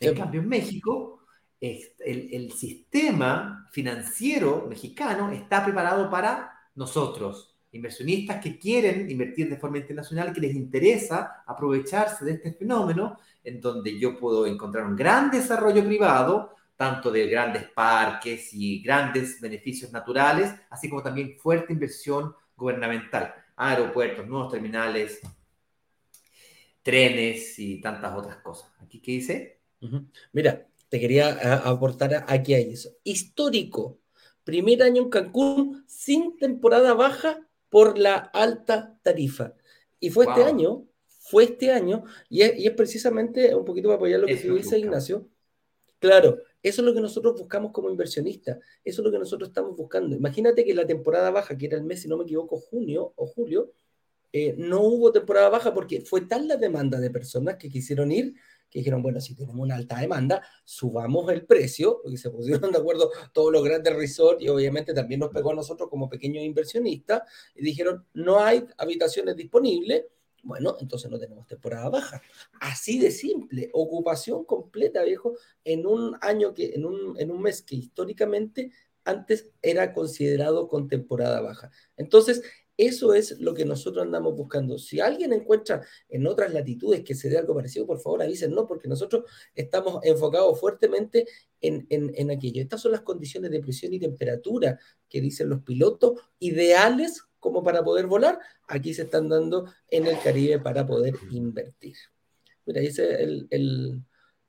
[SPEAKER 1] En cambio, en México, el, el sistema financiero mexicano está preparado para nosotros, inversionistas que quieren invertir de forma internacional, que les interesa aprovecharse de este fenómeno, en donde yo puedo encontrar un gran desarrollo privado, tanto de grandes parques y grandes beneficios naturales, así como también fuerte inversión gubernamental, aeropuertos, nuevos terminales, trenes y tantas otras cosas. ¿Aquí qué dice?
[SPEAKER 2] Mira, te quería ah, aportar aquí a eso. Histórico. Primer año en Cancún sin temporada baja por la alta tarifa. Y fue este año, fue este año, y es, precisamente un poquito para apoyar lo que tú dice Ignacio. Claro, eso es lo que nosotros buscamos como inversionistas, eso es lo que nosotros estamos buscando. Imagínate que la temporada baja, que era el mes, si no me equivoco, junio o julio, eh, no hubo temporada baja porque fue tal la demanda de personas que quisieron ir que dijeron, bueno, si tenemos una alta demanda, subamos el precio, y se pusieron de acuerdo todos los grandes resorts y obviamente también nos pegó a nosotros como pequeños inversionistas y dijeron, no hay habitaciones disponibles, bueno, entonces no tenemos temporada baja. Así de simple, ocupación completa, viejo, en un año que, en un, en un mes que históricamente antes era considerado con temporada baja. Entonces, eso es lo que nosotros andamos buscando. Si alguien encuentra en otras latitudes que se dé algo parecido, por favor no, porque nosotros estamos enfocados fuertemente en, aquello. Estas son las condiciones de presión y temperatura que dicen los pilotos ideales como para poder volar. Aquí se están dando en el Caribe para poder invertir. Mira, dice el, el,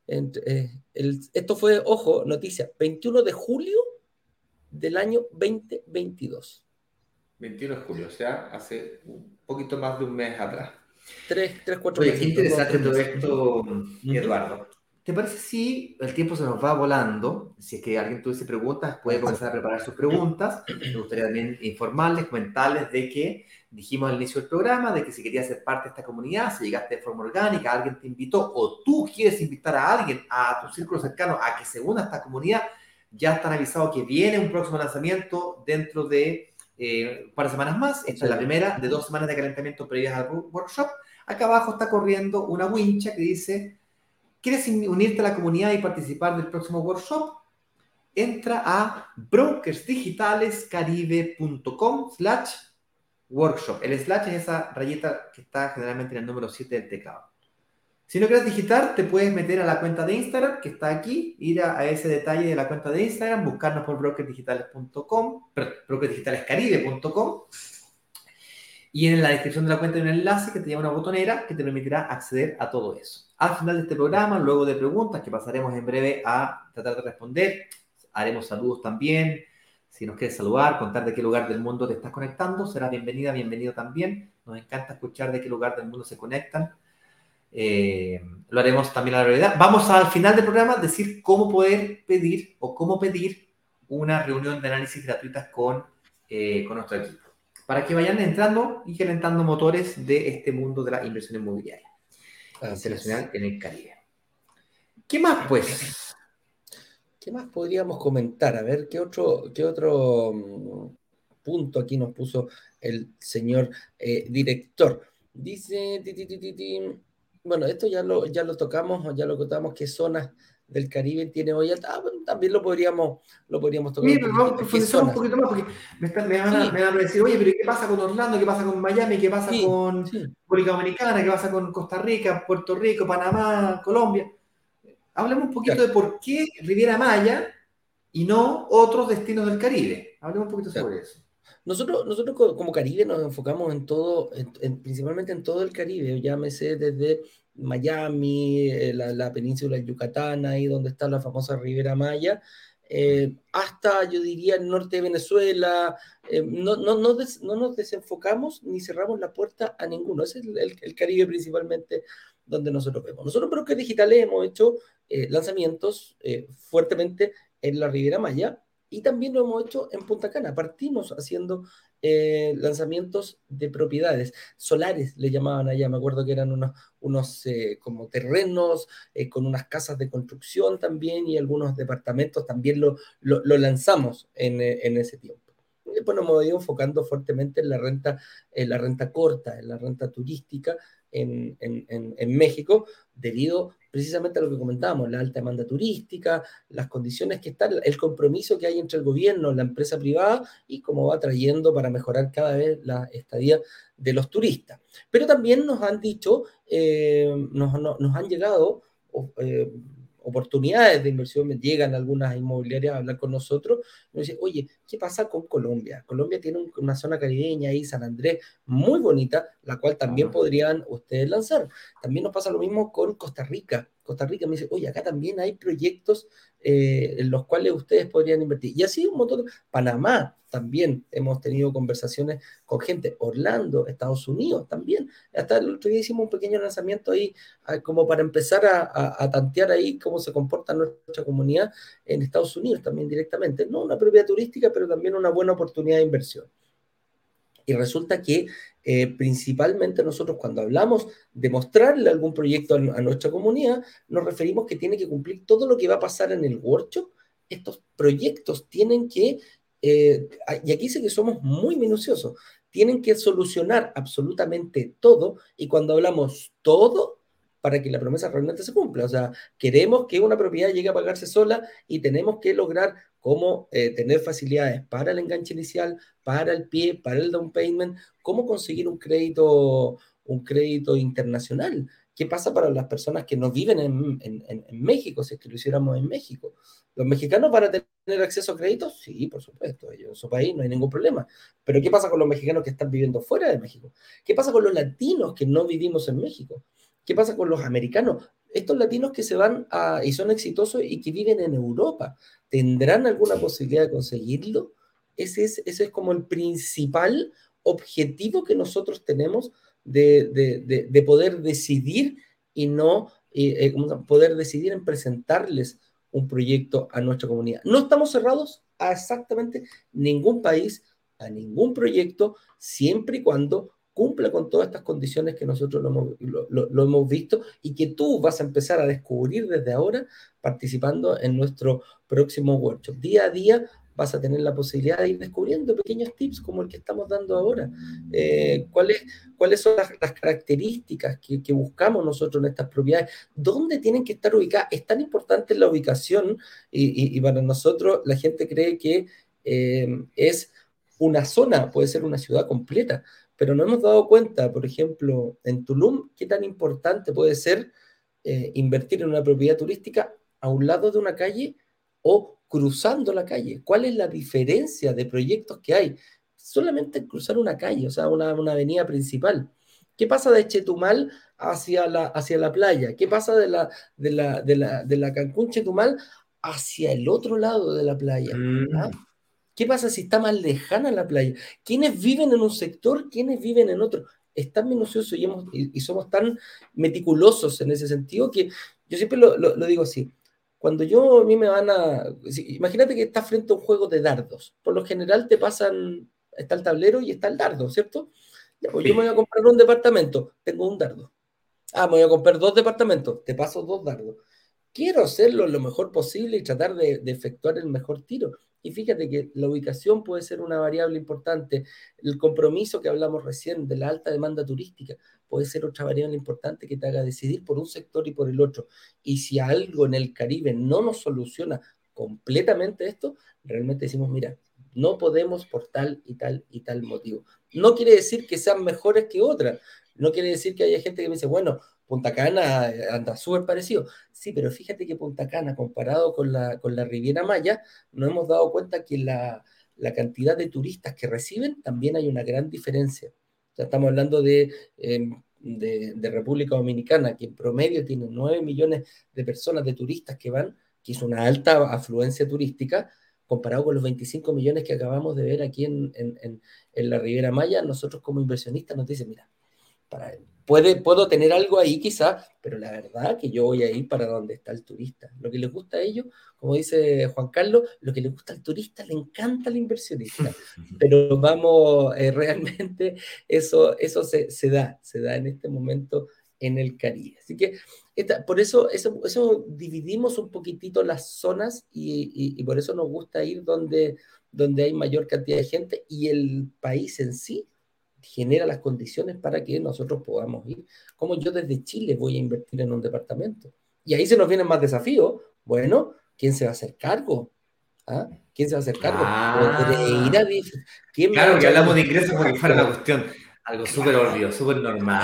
[SPEAKER 2] eh, el, esto fue, ojo, noticia, 21 de julio del año 2022.
[SPEAKER 1] 21 de julio, o sea, hace un poquito más de un mes atrás.
[SPEAKER 2] Tres, tres cuatro meses.
[SPEAKER 1] Qué interesante todo esto, Eduardo. ¿Te parece si el tiempo se nos va volando? Si es que alguien tuviese preguntas, puede comenzar a preparar sus preguntas. Me gustaría también informarles, comentarles de que dijimos al inicio del programa de que si querías ser parte de esta comunidad, si llegaste de forma orgánica, alguien te invitó o tú quieres invitar a alguien a tu círculo cercano a que se una a esta comunidad, ya están avisados que viene un próximo lanzamiento dentro de eh, un par de semanas más. Esta es la primera de dos semanas de calentamiento previas al workshop. Acá abajo está corriendo una wincha que dice, ¿quieres unirte a la comunidad y participar del próximo workshop? Entra a brokersdigitalescaribe.com slash workshop. El slash es esa rayita que está generalmente en el número 7 del teclado. Si no quieres digitar, te puedes meter a la cuenta de Instagram que está aquí, ir a, ese detalle de la cuenta de Instagram, buscarnos por brokerdigitales.com, brokerdigitalescaribe.com y en la descripción de la cuenta hay un enlace que te lleva una botonera que te permitirá acceder a todo eso. Al final de este programa, luego de preguntas que pasaremos en breve a tratar de responder, haremos saludos también. Si nos quieres saludar, contar de qué lugar del mundo te estás conectando, será bienvenida, bienvenido también. Nos encanta escuchar de qué lugar del mundo se conectan. Eh, lo haremos también a la realidad. Vamos al final del programa a decir cómo poder pedir o cómo pedir una reunión de análisis gratuitas con, eh, con nuestro equipo para que vayan entrando y calentando motores de este mundo de la inversión inmobiliaria internacional en el Caribe. ¿Qué más, pues?
[SPEAKER 2] ¿Qué más podríamos comentar? A ver, ¿qué otro, qué otro mm, punto aquí nos puso el señor eh, director? Dice, bueno, esto ya lo, ya lo tocamos, ya lo contamos, qué zonas del Caribe tiene hoy alta. también lo podríamos, lo podríamos tocar.
[SPEAKER 1] Mira, vamos a profundizar un poquito más porque me, están, me, van a, me, van a, decir, oye, pero ¿qué pasa con Orlando? ¿Qué pasa con Miami? ¿Qué pasa con República Dominicana? ¿Qué pasa con Costa Rica, Puerto Rico, Panamá, Colombia? Hablemos un poquito de por qué Riviera Maya y no otros destinos del Caribe. Hablemos un poquito sobre eso.
[SPEAKER 2] Nosotros, nosotros como Caribe nos enfocamos en todo, principalmente en todo el Caribe, llámese desde Miami, eh, la, península Yucatán, ahí donde está la famosa Ribera Maya, eh, hasta yo diría el norte de Venezuela. Eh, no, no, no, nos desenfocamos ni cerramos la puerta a ninguno. Ese es el, Caribe principalmente donde nosotros vemos. Nosotros, pero que digitales, hemos hecho lanzamientos fuertemente en la Ribera Maya y también lo hemos hecho en Punta Cana. Partimos haciendo eh, lanzamientos de propiedades solares, le llamaban allá. Me acuerdo que eran unos, unos eh, como terrenos eh, con unas casas de construcción también y algunos departamentos también lo, lo, lanzamos en, en, ese tiempo. Después nos hemos ido enfocando fuertemente en la renta, en la renta corta, en la renta turística en, México, debido precisamente a lo que comentábamos, la alta demanda turística, las condiciones que están, el compromiso que hay entre el gobierno, la empresa privada y cómo va trayendo para mejorar cada vez la estadía de los turistas. Pero también nos han dicho, eh, nos, nos, han llegado eh, oportunidades de inversión, llegan algunas inmobiliarias a hablar con nosotros, y nos dicen, oye, ¿qué pasa con Colombia? Colombia tiene una zona caribeña ahí, San Andrés, muy bonita, la cual también podrían ustedes lanzar. También nos pasa lo mismo con Costa Rica. Costa Rica me dice, oye, acá también hay proyectos eh, en los cuales ustedes podrían invertir. Y así un montón. Panamá también hemos tenido conversaciones con gente. Orlando, Estados Unidos también. Hasta el otro día hicimos un pequeño lanzamiento ahí ah, como para empezar a, tantear ahí cómo se comporta nuestra comunidad en Estados Unidos también directamente. No una propiedad turística, pero también una buena oportunidad de inversión. Y resulta que eh, principalmente nosotros cuando hablamos de mostrarle algún proyecto a, nuestra comunidad, nos referimos que tiene que cumplir todo lo que va a pasar en el workshop. Estos proyectos tienen que, eh, y aquí sé que somos muy minuciosos, tienen que solucionar absolutamente todo y cuando hablamos todo, para que la promesa realmente se cumpla. O sea, queremos que una propiedad llegue a pagarse sola y tenemos que lograr cómo eh, tener facilidades para el enganche inicial, para el pie, para el down payment, cómo conseguir un crédito, un crédito internacional. ¿Qué pasa para las personas que no viven en, México, si es que lo hiciéramos en México? ¿Los mexicanos van a tener acceso a créditos? Sí, por supuesto, ellos en su país no hay ningún problema. Pero ¿qué pasa con los mexicanos que están viviendo fuera de México? ¿Qué pasa con los latinos que no vivimos en México? ¿Qué pasa con los americanos? Estos latinos que se van a, y son exitosos y que viven en Europa, ¿tendrán alguna posibilidad de conseguirlo? Ese es, ese es como el principal objetivo que nosotros tenemos de, poder decidir y no eh, poder decidir en presentarles un proyecto a nuestra comunidad. No estamos cerrados a exactamente ningún país, a ningún proyecto, siempre y cuando cumpla con todas estas condiciones que nosotros lo hemos, lo, hemos, visto y que tú vas a empezar a descubrir desde ahora participando en nuestro próximo workshop. Día a día vas a tener la posibilidad de ir descubriendo pequeños tips como el que estamos dando ahora. Eh, ¿cuáles, ¿Cuáles son las, características que, buscamos nosotros en estas propiedades? ¿Dónde tienen que estar ubicadas? Es tan importante la ubicación y, y, para nosotros la gente cree que eh, es una zona, puede ser una ciudad completa, pero no hemos dado cuenta, por ejemplo, en Tulum, qué tan importante puede ser eh, invertir en una propiedad turística a un lado de una calle o cruzando la calle. ¿Cuál es la diferencia de proyectos que hay? Solamente cruzar una calle, o sea, una, una avenida principal. ¿Qué pasa de Chetumal hacia la, hacia la playa? ¿Qué pasa de la, de la, de la, de la Cancún Chetumal hacia el otro lado de la playa? ¿Ah? Mm. ¿Qué pasa si está más lejana la playa? ¿Quiénes viven en un sector? ¿Quiénes viven en otro? Es tan minucioso y, y, somos tan meticulosos en ese sentido que yo siempre lo, lo, digo así. Cuando yo a mí me van a... imagínate que estás frente a un juego de dardos. Por lo general te pasan... Está el tablero y está el dardo, ¿cierto? Pues yo me voy a comprar un departamento, tengo un dardo. Ah, me voy a comprar dos departamentos, te paso dos dardos. Quiero hacerlo lo mejor posible y tratar de, efectuar el mejor tiro. Y fíjate que la ubicación puede ser una variable importante. El compromiso que hablamos recién de la alta demanda turística puede ser otra variable importante que te haga decidir por un sector y por el otro. Y si algo en el Caribe no nos soluciona completamente esto, realmente decimos, mira, no podemos por tal y tal y tal motivo. No quiere decir que sean mejores que otras. No quiere decir que haya gente que me dice, bueno, Punta Cana eh, anda súper parecido. Sí, pero fíjate que Punta Cana, comparado con la, con la Riviera Maya, nos hemos dado cuenta que la, cantidad de turistas que reciben también hay una gran diferencia. O estamos hablando de, em, de, de, República Dominicana, que en promedio tiene 9 millones de personas de turistas que van, que es una alta afluencia turística, comparado con los 25 millones que acabamos de ver aquí en, la Riviera Maya, nosotros como inversionistas nos dicen, mira, para, puede, puedo tener algo ahí quizá, pero la verdad que yo voy a ir para donde está el turista. Lo que les gusta a ellos, como dice Juan Carlos, lo que le gusta al turista le encanta al inversionista, pero vamos, eh, realmente eso, eso se, se da, se da en este momento en el Caribe. Así que por eso, eso, dividimos un poquitito las zonas y, por eso nos gusta ir donde, donde hay mayor cantidad de gente y el país en sí genera las condiciones para que nosotros podamos ir. Como yo desde Chile voy a invertir en un departamento. Y ahí se nos vienen más desafíos. Bueno, ¿quién se va a hacer cargo? ¿Ah? ¿Quién se va a hacer cargo?
[SPEAKER 1] Ah. claro, que hablamos de ingresos porque fuera una cuestión, algo súper obvio, súper normal.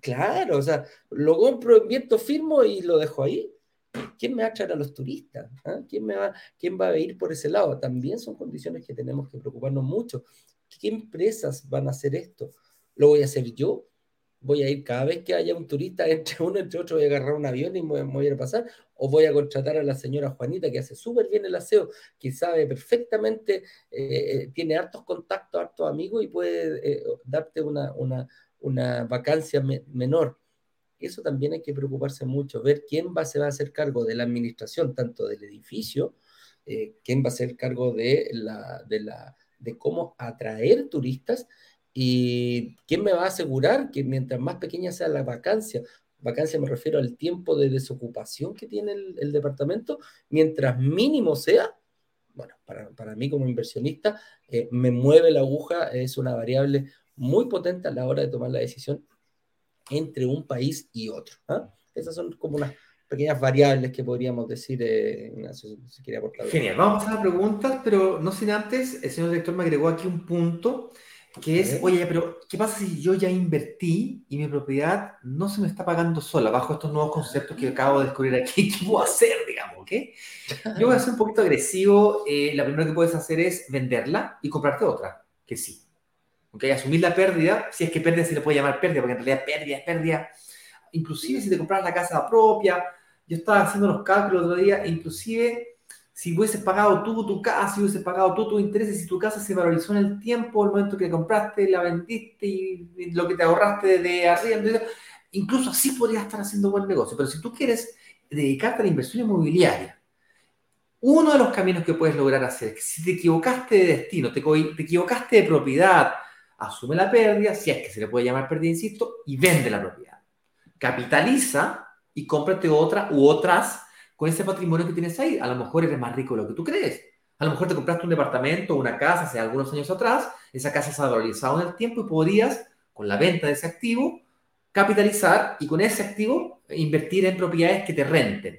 [SPEAKER 2] Claro, o sea, lo compro, invierto, firmo y lo dejo ahí. ¿Quién me va a traer a los turistas? ¿Ah? ¿Quién, me va, ¿Quién va a ir por ese lado? También son condiciones que tenemos que preocuparnos mucho. ¿Qué empresas van a hacer esto? ¿Lo voy a hacer yo? ¿Voy a ir cada vez que haya un turista entre uno entre otro, voy a agarrar un avión y me voy a pasar? ¿O voy a contratar a la señora Juanita que hace súper bien el aseo, que sabe perfectamente, eh, eh, tiene hartos contactos, hartos amigos y puede eh, darte una, una una vacancia menor. Eso también hay que preocuparse mucho, ver quién va, se va a hacer cargo de la administración, tanto del edificio, quién va a ser cargo de, la, de, la, de cómo atraer turistas y quién me va a asegurar que mientras más pequeña sea la vacancia, vacancia me refiero al tiempo de desocupación que tiene el, departamento, mientras mínimo sea, bueno, para, para mí como inversionista, eh, me mueve la aguja, es una variable muy potente a la hora de tomar la decisión entre un país y otro. ¿ah? Esas son como unas pequeñas variables que podríamos decir, eh, Ignacio, si quiere aportar.
[SPEAKER 1] Genial, vamos a las preguntas, pero no sin antes, el señor director me agregó aquí un punto que es, oye, pero ¿qué pasa si yo ya invertí y mi propiedad no se me está pagando sola bajo estos nuevos conceptos que acabo de descubrir aquí? ¿Qué puedo hacer, digamos? ¿qué? Yo voy a ser un poquito agresivo. Eh, la primera que puedes hacer es venderla y comprarte otra, que sí. ¿ok? Asumir la pérdida, si es que pérdida se le puede llamar pérdida, porque en realidad pérdida es pérdida. Inclusive si te compras la casa propia, yo estaba haciendo los cálculos el otro día, inclusive si hubieses pagado tú tu casa, si hubieses pagado tú tus intereses, si tu casa se valorizó en el tiempo, el momento que compraste, la vendiste y, lo que te ahorraste de arriba, incluso así podrías estar haciendo buen negocio. Pero si tú quieres dedicarte a la inversión inmobiliaria, uno de los caminos que puedes lograr hacer es que si te equivocaste de destino, te, te equivocaste de propiedad, asume la pérdida, si es que se le puede llamar pérdida, insisto, y vende la propiedad. Capitaliza y cómprate otra u otras con ese patrimonio que tienes ahí. A lo mejor eres más rico de lo que tú crees. A lo mejor te compraste un departamento, una casa hace algunos años atrás, esa casa se ha valorizado en el tiempo y podrías, con la venta de ese activo, capitalizar y con ese activo invertir en propiedades que te renten.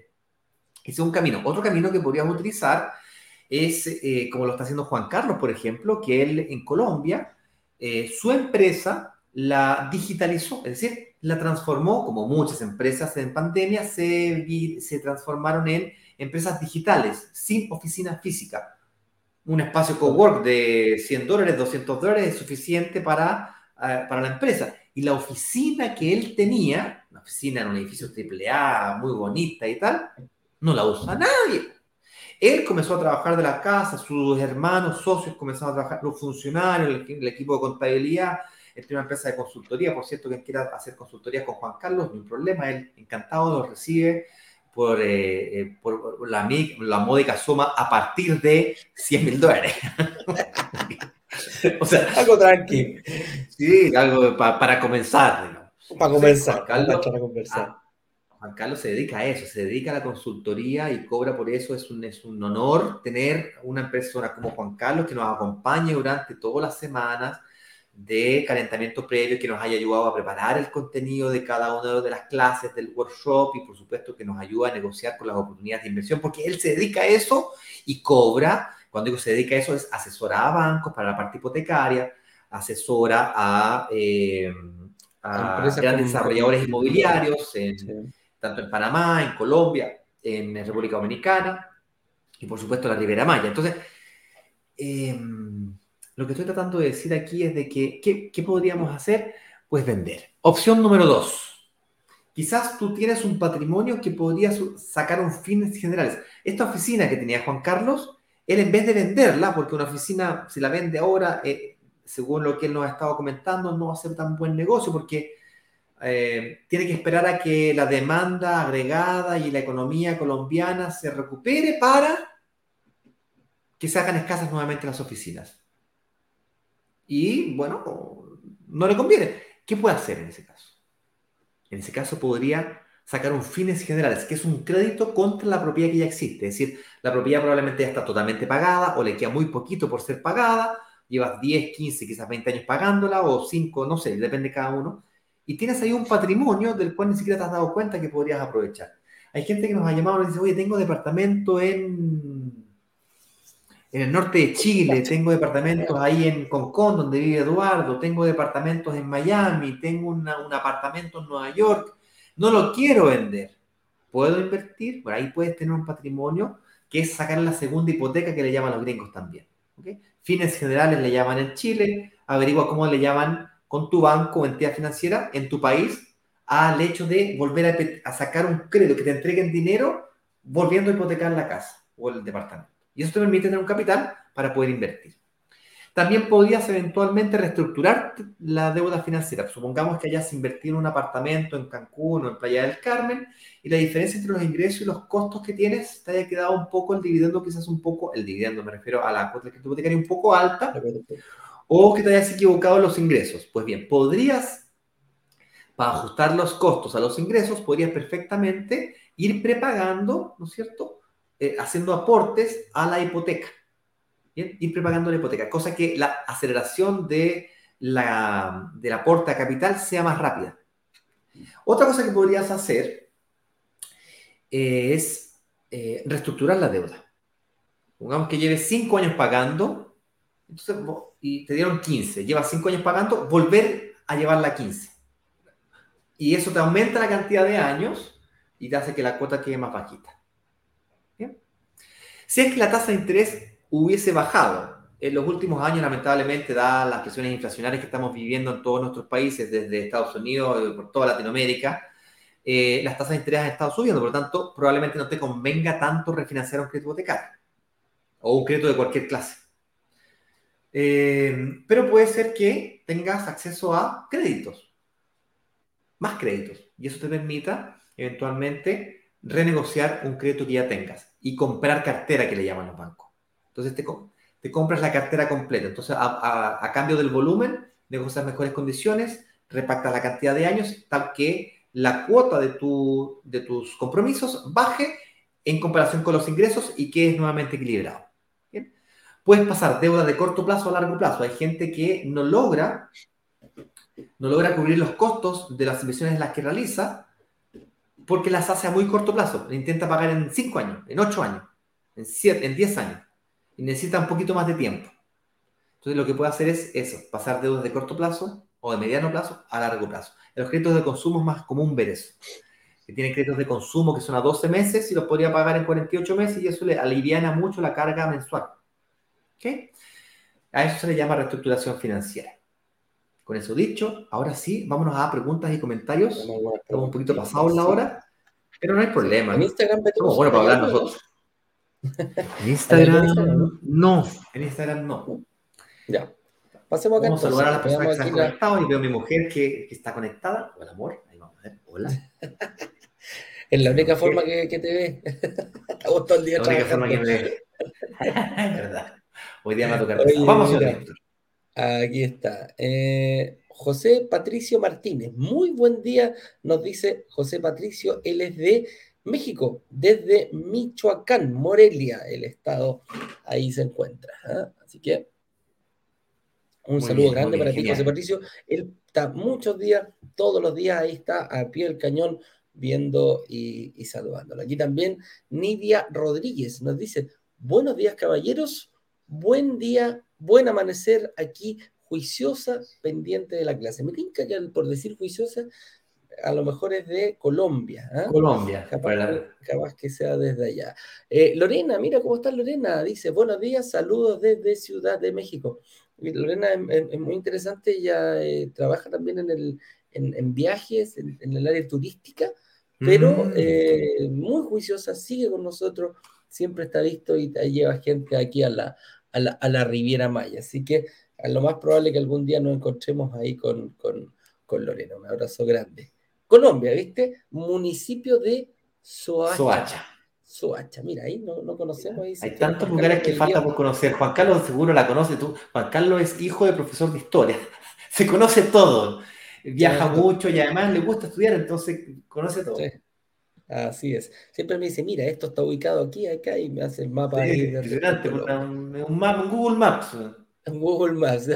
[SPEAKER 1] Ese es un camino. Otro camino que podrías utilizar es eh, como lo está haciendo Juan Carlos, por ejemplo, que él en Colombia, eh, su empresa la digitalizó, es decir, la transformó, como muchas empresas en pandemia, se, se transformaron en empresas digitales, sin oficina física. Un espacio cowork de 100 dólares, 200 dólares es suficiente para, eh, para la empresa. Y la oficina que él tenía, una oficina en un edificio AAA, muy bonita y tal, no la usa nadie. Él comenzó a trabajar de la casa, sus hermanos, socios comenzaron a trabajar, los funcionarios, el, equipo de contabilidad, él tiene una empresa de consultoría, por cierto, quien quiera hacer consultoría con Juan Carlos, no hay problema, él encantado lo recibe por, eh, eh, por la, la, módica suma a partir de 100 mil dólares.
[SPEAKER 2] o sea, algo tranqui.
[SPEAKER 1] Sí, algo para comenzar.
[SPEAKER 2] Para comenzar,
[SPEAKER 1] para conversar. Juan Carlos se dedica a eso, se dedica a la consultoría y cobra por eso. Es un, es un honor tener una persona como Juan Carlos que nos acompañe durante todas las semanas de calentamiento previo, que nos haya ayudado a preparar el contenido de cada una de las clases del workshop y por supuesto que nos ayuda a negociar con las oportunidades de inversión, porque él se dedica a eso y cobra, cuando digo se dedica a eso, es asesora a bancos para la parte hipotecaria, asesora a, eh, grandes desarrolladores inmobiliarios en, tanto en Panamá, en Colombia, en República Dominicana y por supuesto la Ribera Maya. Entonces, em, lo que estoy tratando de decir aquí es de que, ¿qué, podríamos hacer? Pues vender. Opción número dos. Quizás tú tienes un patrimonio que podrías sacar un fines generales. Esta oficina que tenía Juan Carlos, él en vez de venderla, porque una oficina, si la vende ahora, eh, según lo que él nos ha estado comentando, no va a ser tan buen negocio porque eh, tiene que esperar a que la demanda agregada y la economía colombiana se recupere para que se hagan escasas nuevamente las oficinas. Y bueno, no le conviene. ¿Qué puede hacer en ese caso? En ese caso podría sacar un fines generales, que es un crédito contra la propiedad que ya existe. Es decir, la propiedad probablemente ya está totalmente pagada o le queda muy poquito por ser pagada, llevas 10, 15, quizás 20 años pagándola o 5, no sé, depende de cada uno y tienes ahí un patrimonio del cual ni siquiera te has dado cuenta que podrías aprovechar. Hay gente que nos ha llamado y nos dice, oye, tengo departamento en, en el norte de Chile, tengo departamentos ahí en Concón, donde vive Eduardo, tengo departamentos en Miami, tengo un apartamento en Nueva York, no lo quiero vender. ¿Puedo invertir? Por ahí puedes tener un patrimonio que es sacar la segunda hipoteca que le llaman los gringos también. Fines generales le llaman en Chile, averigua cómo le llaman con tu banco o entidad financiera en tu país al hecho de volver a, sacar un crédito, que te entreguen dinero volviendo a hipotecar la casa o el departamento. Y eso te permite tener un capital para poder invertir. También podrías eventualmente reestructurar la deuda financiera. Supongamos que hayas invertido en un apartamento en Cancún o en Playa del Carmen y la diferencia entre los ingresos y los costos que tienes te haya quedado un poco el dividendo, quizás un poco, el dividendo me refiero a la cuota que hipotecaria un poco alta o que te hayas equivocado en los ingresos. Pues bien, podrías, para ajustar los costos a los ingresos, podrías perfectamente ir prepagando, ¿no es cierto? Eh, haciendo aportes a la hipoteca. ¿Bien? Ir prepagando la hipoteca, cosa que la aceleración de la, del aporte a capital sea más rápida. Otra cosa que podrías hacer es eh, reestructurar la deuda. Pongamos que lleves cinco años pagando, entonces y te dieron 15, llevas 5 años pagando, volver a llevarla a 15. Y eso te aumenta la cantidad de años y te hace que la cuota quede más bajita. Si es que la tasa de interés hubiese bajado en los últimos años, lamentablemente, dadas las presiones inflacionarias que estamos viviendo en todos nuestros países, desde Estados Unidos, y por toda Latinoamérica, eh, las tasas de interés han estado subiendo, por lo tanto, probablemente no te convenga tanto refinanciar un crédito hipotecario o un crédito de cualquier clase. Eh, pero puede ser que tengas acceso a créditos, más créditos, y eso te permita eventualmente renegociar un crédito que ya tengas y comprar cartera que le llaman los bancos. Entonces te, te compras la cartera completa. Entonces, a, cambio del volumen, negocias mejores condiciones, repactas la cantidad de años, tal que la cuota de, tu, de tus compromisos baje en comparación con los ingresos y quedes nuevamente equilibrado. Puedes pasar deuda de corto plazo a largo plazo. Hay gente que no logra, no logra cubrir los costos de las inversiones en las que realiza porque las hace a muy corto plazo. Intenta pagar en 5 años, en 8 años, en, 7, en 10 años. y necesita un poquito más de tiempo. Entonces lo que puede hacer es eso, pasar deudas de corto plazo o de mediano plazo a largo plazo. En los créditos de consumo es más común ver eso. Que tienen créditos de consumo que son a 12 meses y los podría pagar en 48 meses y eso le aliviana mucho la carga mensual. ¿Ok? A eso se le llama reestructuración financiera. Con eso dicho, ahora sí, vámonos a preguntas y comentarios. Estamos un poquito pasados la hora, pero no hay problema.
[SPEAKER 2] En Instagram,
[SPEAKER 1] Estamos bueno para hablar nosotros. En Instagram, no. En Instagram, no.
[SPEAKER 2] Ya. Pasemos acá.
[SPEAKER 1] Vamos a saludar a las personas que están conectadas y veo a mi mujer que, que, está conectada. Hola, amor. Ahí vamos a ver. Hola.
[SPEAKER 2] es la única forma que, que, te ve. Está todo el día
[SPEAKER 1] La única forma que me ve. es verdad. Hoy día me va a tocar. Oye, vamos, señor
[SPEAKER 2] Aquí está. Eh, José Patricio Martínez. Muy buen día, nos dice José Patricio. Él es de México, desde Michoacán, Morelia, el estado ahí se encuentra. ¿eh? Así que un muy saludo bien, grande para ti, José Patricio. Él está muchos días, todos los días, ahí está a pie del cañón, viendo y, y saludándolo. Aquí también Nidia Rodríguez nos dice, buenos días caballeros, buen día, buen amanecer aquí, juiciosa, pendiente de la clase. Me tinca que por decir juiciosa, a lo mejor es de Colombia. ¿eh?
[SPEAKER 1] Colombia.
[SPEAKER 2] Capaz, que sea desde allá. Eh, Lorena, mira cómo está Lorena. Dice, buenos días, saludos desde Ciudad de México. Lorena es, es muy interesante, ella eh, trabaja también en, el, en, en viajes, en, en, el área turística, pero mm. muy juiciosa, sigue con nosotros, siempre está listo y lleva gente aquí a la, a la, a la Riviera Maya. Así que a lo más probable que algún día nos encontremos ahí con, con, con Lorena. Un abrazo grande. Colombia, ¿viste? Municipio de Soacha.
[SPEAKER 1] Soacha.
[SPEAKER 2] Soacha, mira, ahí no, no conocemos. Ahí
[SPEAKER 1] Hay tantos lugares que falta por conocer. Juan Carlos seguro la conoce tú. Juan Carlos es hijo de profesor de historia. Se conoce todo. Viaja sí, mucho y además le gusta estudiar, entonces conoce todo. Sí.
[SPEAKER 2] Así es. Siempre me dice, mira, esto está ubicado aquí, acá, y me hace el mapa.
[SPEAKER 1] Sí, ahí impresionante, un, un, mapa, un Google Maps.
[SPEAKER 2] En Google Maps.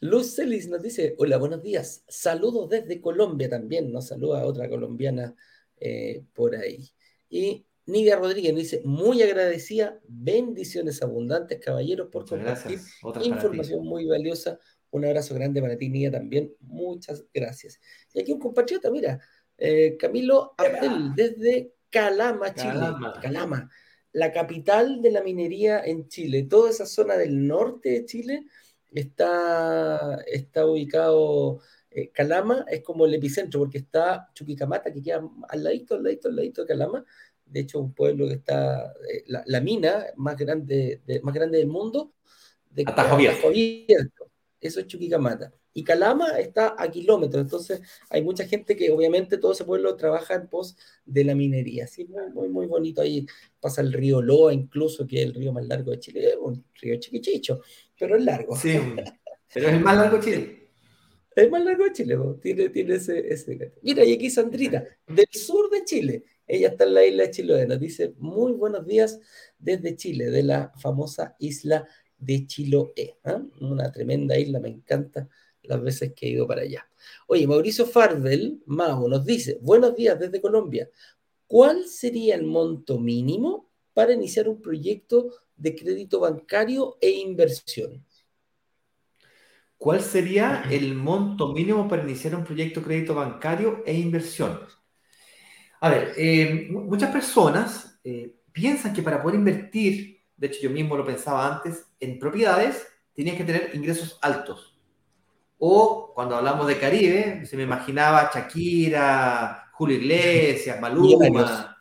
[SPEAKER 2] Luz Celis nos dice, hola, buenos días. Saludos desde Colombia también. Nos saluda otra colombiana eh, por ahí. Y Nidia Rodríguez nos dice, muy agradecida, bendiciones abundantes, caballeros, por compartir información muy valiosa. Un abrazo grande para ti, Nidia, también. Muchas gracias. Y aquí un compatriota, mira, eh, Camilo Abdel, desde Calama, Chile. Calama. Calama la capital de la minería en Chile. Toda esa zona del norte de Chile está, está ubicado, eh, Calama es como el epicentro, porque está Chuquicamata, que queda al ladito, al ladito, al ladito de Calama. De hecho, un pueblo que está, eh, la, la, mina más grande, de, más grande del mundo, de
[SPEAKER 1] Atajo Abierto.
[SPEAKER 2] Eso es Chuquicamata. Y Calama está a kilómetros, entonces hay mucha gente que obviamente todo ese pueblo trabaja en pos de la minería. Así muy, muy, muy bonito. Ahí pasa el río Loa, incluso, que es el río más largo de Chile, un río chiquichicho, pero es largo.
[SPEAKER 1] Sí, pero es el más largo de Chile.
[SPEAKER 2] Es el más largo de Chile, tiene, tiene ese, ese... Mira, y aquí Sandrita, del sur de Chile. Ella está en la isla de Chiloé. Nos dice, muy buenos días desde Chile, de la famosa isla de Chiloé. ¿eh? Una tremenda isla, me encanta las veces que he ido para allá. Oye, Mauricio Farbel, Mau, nos dice, buenos días desde Colombia. ¿Cuál sería el monto mínimo para iniciar un proyecto de crédito bancario e inversión?
[SPEAKER 1] ¿Cuál sería el monto mínimo para iniciar un proyecto de crédito bancario e inversión? A ver, eh, muchas personas eh, piensan que para poder invertir, de hecho yo mismo lo pensaba antes, en propiedades, tenías que tener ingresos altos. O cuando hablamos de Caribe, se me imaginaba Shakira, Julio Iglesias, Maluma,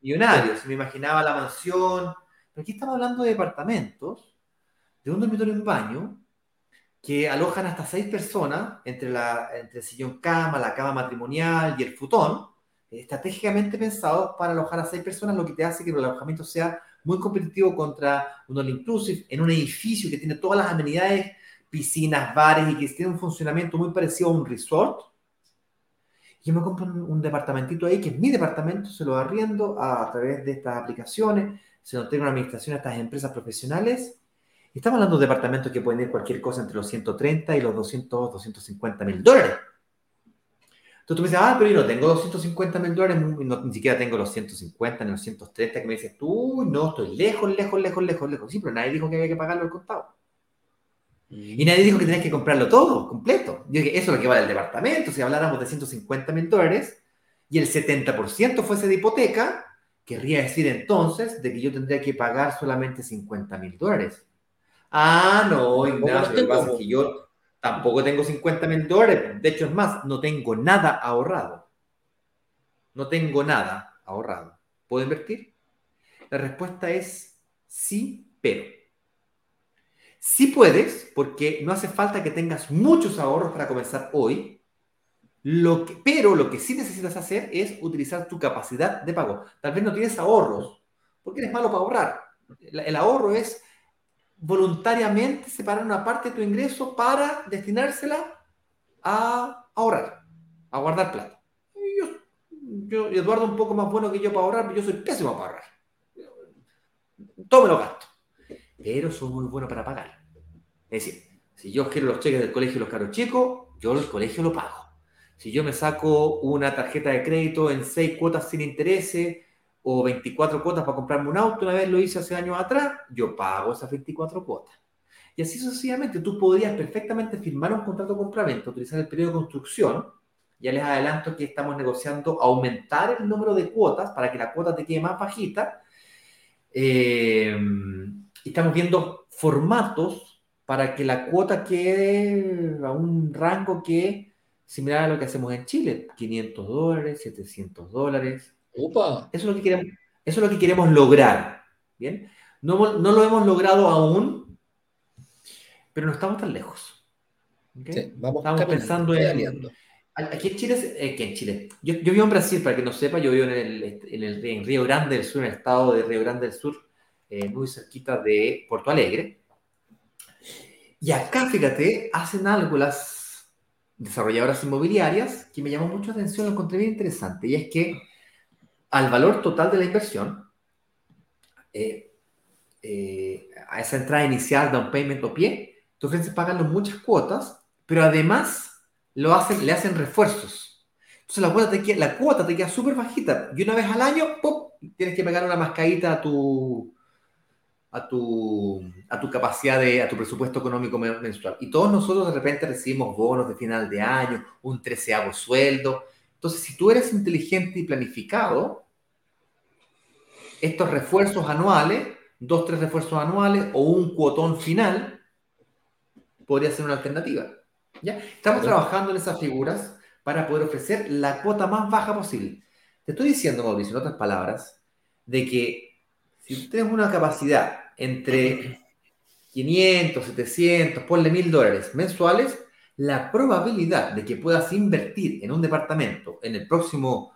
[SPEAKER 1] Millonarios. Se me imaginaba la mansión. Pero aquí estamos hablando de departamentos, de un dormitorio y un baño, que alojan hasta seis personas entre, la, entre el sillón cama, la cama matrimonial y el futón, estratégicamente pensados para alojar a seis personas, lo que te hace que el alojamiento sea muy competitivo contra un all inclusive en un edificio que tiene todas las amenidades piscinas, bares y que tiene un funcionamiento muy parecido a un resort. Yo me compro un, un departamentito ahí, que es mi departamento, se lo arriendo a, a través de estas aplicaciones, se lo entrego una administración a estas empresas profesionales. Estamos hablando de departamentos que pueden ir cualquier cosa entre los 130 y los 200, 250 mil dólares. Entonces tú me dices, ah, pero yo no tengo 250 mil dólares, ni siquiera tengo los 150 ni los 130 que me dices tú, no, estoy lejos, lejos, lejos, lejos, lejos. Sí, pero nadie dijo que había que pagarlo al contado. Y nadie dijo que tenías que comprarlo todo, completo. Yo dije, eso es lo que vale el departamento. Si habláramos de 150 mil dólares y el 70% fuese de hipoteca, querría decir entonces de que yo tendría que pagar solamente 50 mil dólares. Ah, no, Ignacio, lo que pasa es que yo tampoco tengo 50 mil dólares. De hecho, es más, no tengo nada ahorrado. No tengo nada ahorrado. ¿Puedo invertir? La respuesta es sí, pero. Sí puedes, porque no hace falta que tengas muchos ahorros para comenzar hoy. Pero lo que sí necesitas hacer es utilizar tu capacidad de pago. Tal vez no tienes ahorros, porque eres malo para ahorrar. el ahorro es voluntariamente separar una parte de tu ingreso para destinársela a ahorrar, a guardar plata. Yo, yo, Eduardo, un poco más bueno que yo para ahorrar, pero yo soy pésimo para ahorrar. Todo gasto. Pero soy muy bueno para pagar. Es decir, si yo quiero los cheques del colegio y los caros chicos, yo el colegio lo pago. Si yo me saco una tarjeta de crédito en seis cuotas sin intereses, o 24 cuotas para comprarme un auto, una vez lo hice hace años atrás, yo pago esas 24 cuotas. Y así sucesivamente, tú podrías perfectamente firmar un contrato de compraventa, utilizar el periodo de construcción, ya les adelanto que estamos negociando aumentar el número de cuotas para que la cuota te quede más bajita. Eh, estamos viendo formatos para que la cuota quede a un rango que similar a lo que hacemos en Chile, 500 dólares, 700 dólares, eso es lo que queremos, eso es lo que queremos lograr. ¿Bien? No, no lo hemos logrado aún, pero no estamos tan lejos. vamos estamos pensando en. Aquí en Chile, eh, en Chile. Yo, yo, vivo en Brasil, para que no sepa, yo vivo en, el, en, el, en Río Grande del Sur, en el estado de Río Grande del Sur, eh, muy cerquita de Porto Alegre. Y acá, fíjate, hacen algo las desarrolladoras inmobiliarias que me llamó mucho la atención, lo encontré bien interesante, y es que al valor total de la inversión, eh, eh, a esa entrada inicial, down payment o pie, tus clientes pagan muchas cuotas, pero además lo hacen, le hacen refuerzos. Entonces la cuota te queda, queda súper bajita y una vez al año, ¡pum! tienes que pegar una mascadita a tu, a tu, a tu capacidad de, a tu presupuesto económico mensual. Y todos nosotros de repente recibimos bonos de final de año, un treceavo sueldo, entonces, si tú eres inteligente y planificado, estos refuerzos anuales, dos, tres refuerzos anuales o un cuotón final, podría ser una alternativa. ¿Ya? Estamos trabajando en esas figuras para poder ofrecer la cuota más baja posible. Te estoy diciendo, Mauricio, en otras palabras, de que si tienes una capacidad entre 500, 700, ponle 1000 dólares mensuales, la probabilidad de que puedas invertir en un departamento en el próximo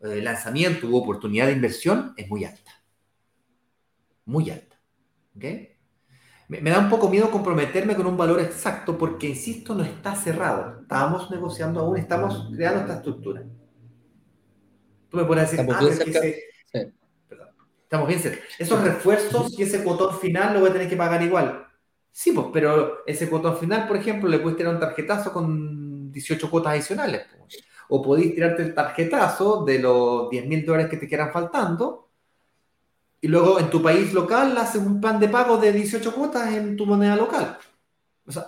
[SPEAKER 1] eh, lanzamiento u oportunidad de inversión es muy alta. Muy alta. Me, da un poco miedo comprometerme con un valor exacto porque, insisto, no está cerrado. Estamos negociando aún, estamos creando esta estructura. Tú me puedes decir, ah, bien, estamos bien. Esos refuerzos y ese botón final lo voy a tener que pagar igual. Sí, pues, pero ese cuotón final, por ejemplo, le puedes tirar un tarjetazo con 18 cuotas adicionales. O podéis tirarte el tarjetazo de los 10 mil dólares que te quedan faltando. Y luego en tu país local haces un plan de pago de 18 cuotas en tu moneda local. O sea,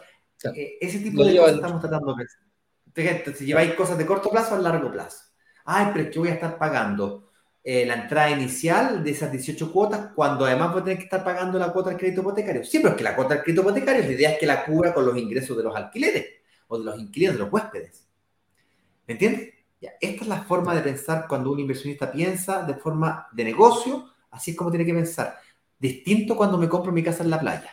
[SPEAKER 1] eh, ese tipo de cosas estamos tratando de hacer. Si lleváis cosas de corto plazo a largo plazo. Ay, pero es que voy a estar pagando eh, la entrada inicial de esas 18 cuotas, cuando además voy a tener que estar pagando la cuota del crédito hipotecario. Sí, pero es que la cuota del crédito hipotecario, la idea es que la cubra con los ingresos de los alquileres o de los inquilinos, de los huéspedes. ¿Me entiendes? Ya, esta es la forma de pensar cuando un inversionista piensa de forma de negocio, así es como tiene que pensar. Distinto cuando me compro mi casa en la playa.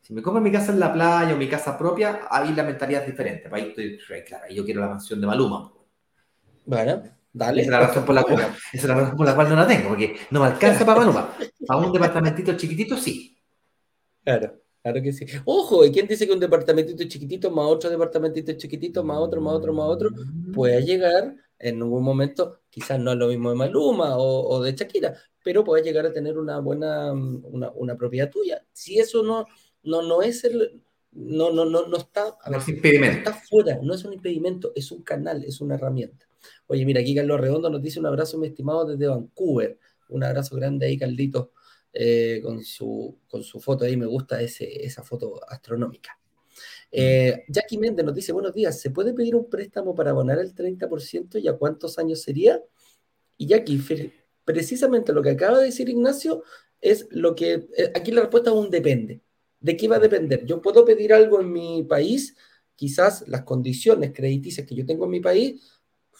[SPEAKER 1] Si me compro mi casa en la playa o mi casa propia, ahí la mentalidad es diferente. Ahí claro, yo quiero la mansión de Maluma.
[SPEAKER 2] Bueno, esa
[SPEAKER 1] es la razón por la cual, es la razón por la cual no la tengo, porque no me alcanza para Paloma. Para un departamentito chiquitito, sí.
[SPEAKER 2] Claro, claro que sí. Ojo, ¿y quién dice que un departamentito chiquitito más otro departamentito chiquitito más otro, más otro, más otro, puede llegar en algún momento, quizás no es lo mismo de Maluma o, de Shakira, pero puede llegar a tener una buena, una, una propiedad tuya. Si eso no, no, no es el, no, no, no, no está,
[SPEAKER 1] no es impedimento.
[SPEAKER 2] está fuera, no es un impedimento, es un canal, es una herramienta. Oye, mira, aquí Carlos Redondo nos dice un abrazo, mi estimado, desde Vancouver. Un abrazo grande ahí, Caldito, eh, con, su, con su foto ahí. Me gusta ese, esa foto astronómica. Eh, Jackie Méndez nos dice, buenos días, ¿se puede pedir un préstamo para abonar el 30% y a cuántos años sería? Y Jackie, precisamente lo que acaba de decir Ignacio es lo que, eh, aquí la respuesta es un depende. ¿De qué va a depender? Yo puedo pedir algo en mi país, quizás las condiciones crediticias que yo tengo en mi país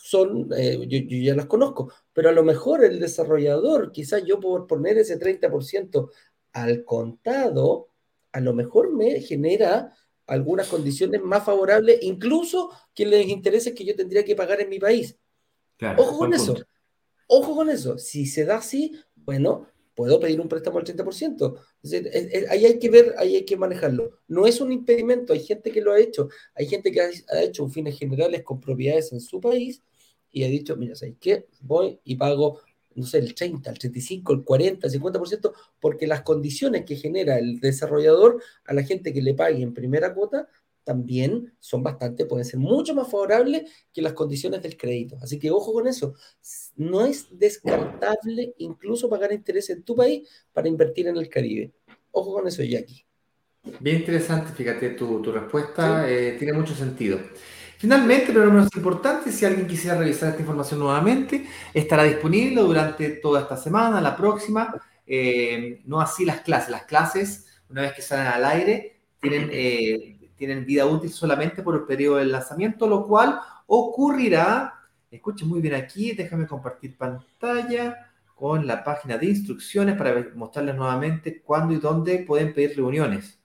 [SPEAKER 2] son, eh, yo, ya las conozco, pero a lo mejor el desarrollador, quizás yo por poner ese 30% al contado, a lo mejor me genera algunas condiciones más favorables, incluso que les interese que yo tendría que pagar en mi país. Ojo con eso. Ojo con eso. Si se da así, bueno, puedo pedir un préstamo al 30%. ahí hay que ver, ahí hay que manejarlo. No es un impedimento, hay gente que lo ha hecho. Hay gente que ha, hecho fines generales con propiedades en su país y ha dicho, mira, ¿sabes qué? Voy y pago, no sé, el 30, el 35, el 40, el 50%, porque las condiciones que genera el desarrollador a la gente que le pague en primera cuota también son bastante, pueden ser mucho más favorables que las condiciones del crédito. Así que ojo con eso. No es descartable incluso pagar interés en tu país para invertir en el Caribe. Ojo con eso, Jackie.
[SPEAKER 1] Bien interesante, fíjate, tu, respuesta eh, tiene mucho sentido. Finalmente, pero no menos importante, si alguien quisiera revisar esta información nuevamente, estará disponible durante toda esta semana, la próxima. Eh, no así las clases. Las clases, una vez que salen al aire, tienen eh, tienen vida útil solamente por el periodo del lanzamiento, lo cual ocurrirá, escuchen muy bien aquí, déjame compartir pantalla con la página de instrucciones para mostrarles nuevamente cuándo y dónde pueden pedir reuniones.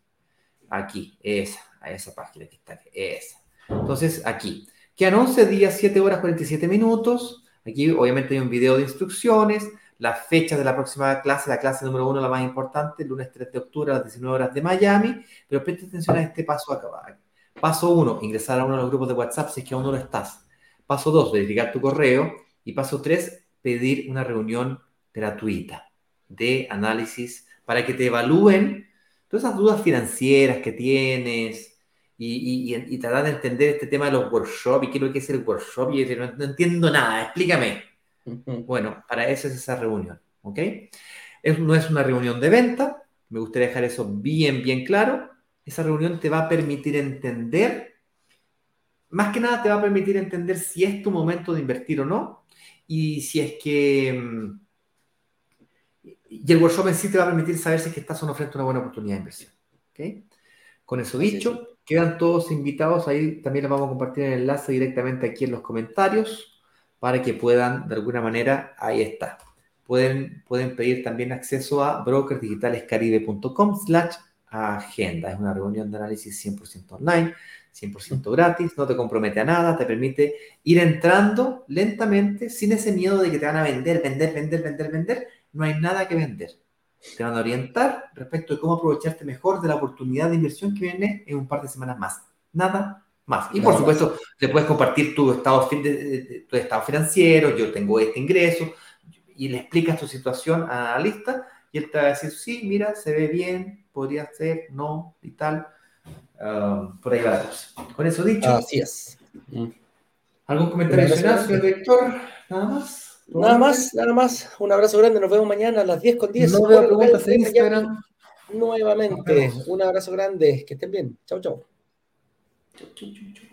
[SPEAKER 1] Aquí, esa, a esa página que está esa. Entonces, aquí. Quedan 11 días, 7 horas, 47 minutos. Aquí, obviamente, hay un video de instrucciones las fechas de la próxima clase, la clase número uno, la más importante, el lunes 3 de octubre a las 19 horas de Miami, pero preste atención a este paso acá. Paso uno, ingresar a uno de los grupos de WhatsApp si es que aún no lo estás. Paso dos, verificar tu correo. Y paso tres, pedir una reunión gratuita de análisis para que te evalúen todas esas dudas financieras que tienes y, y, tratar de entender este tema de los workshops y qué es lo que es el workshop. Y no entiendo nada, explícame. Bueno, para eso es esa reunión, ¿ok? no es una reunión de venta, me gustaría dejar eso bien, bien claro. Esa reunión te va a permitir entender, más que nada te va a permitir entender si es tu momento de invertir o no, y si es que... Mm, y el workshop en sí te va a permitir saber si es que estás o no frente a una buena oportunidad de inversión. ¿ok? Con eso dicho, quedan todos invitados. Ahí también les vamos a compartir el enlace directamente aquí en los comentarios para que puedan, de alguna manera, ahí está. Pueden, pueden pedir también acceso a brokersdigitalescaribe.com slash agenda. Es una reunión de análisis 100% online, 100% gratis, no te compromete a nada, te permite ir entrando lentamente sin ese miedo de que te van a vender, vender, vender, vender, vender. No hay nada que vender. Te van a orientar respecto de cómo aprovecharte mejor de la oportunidad de inversión que viene en un par de semanas más. Nada más. Y por supuesto, le puedes compartir tu estado, tu estado financiero, yo tengo este ingreso, y le explicas tu situación a la lista, y él te va a decir, sí, mira, se ve bien, podría ser, no, y tal. Um, por ahí va la cosa. Con eso dicho.
[SPEAKER 2] Así es.
[SPEAKER 1] ¿Algún comentario adicional, señor director? Nada más.
[SPEAKER 2] Nada más, nada más. Un abrazo grande. Nos vemos mañana a las 10 con 10.
[SPEAKER 1] No veo preguntas en Instagram.
[SPEAKER 2] Nuevamente, un abrazo grande. Que estén bien. Chau, chau.
[SPEAKER 1] chuk, chuk, chuk, chuk.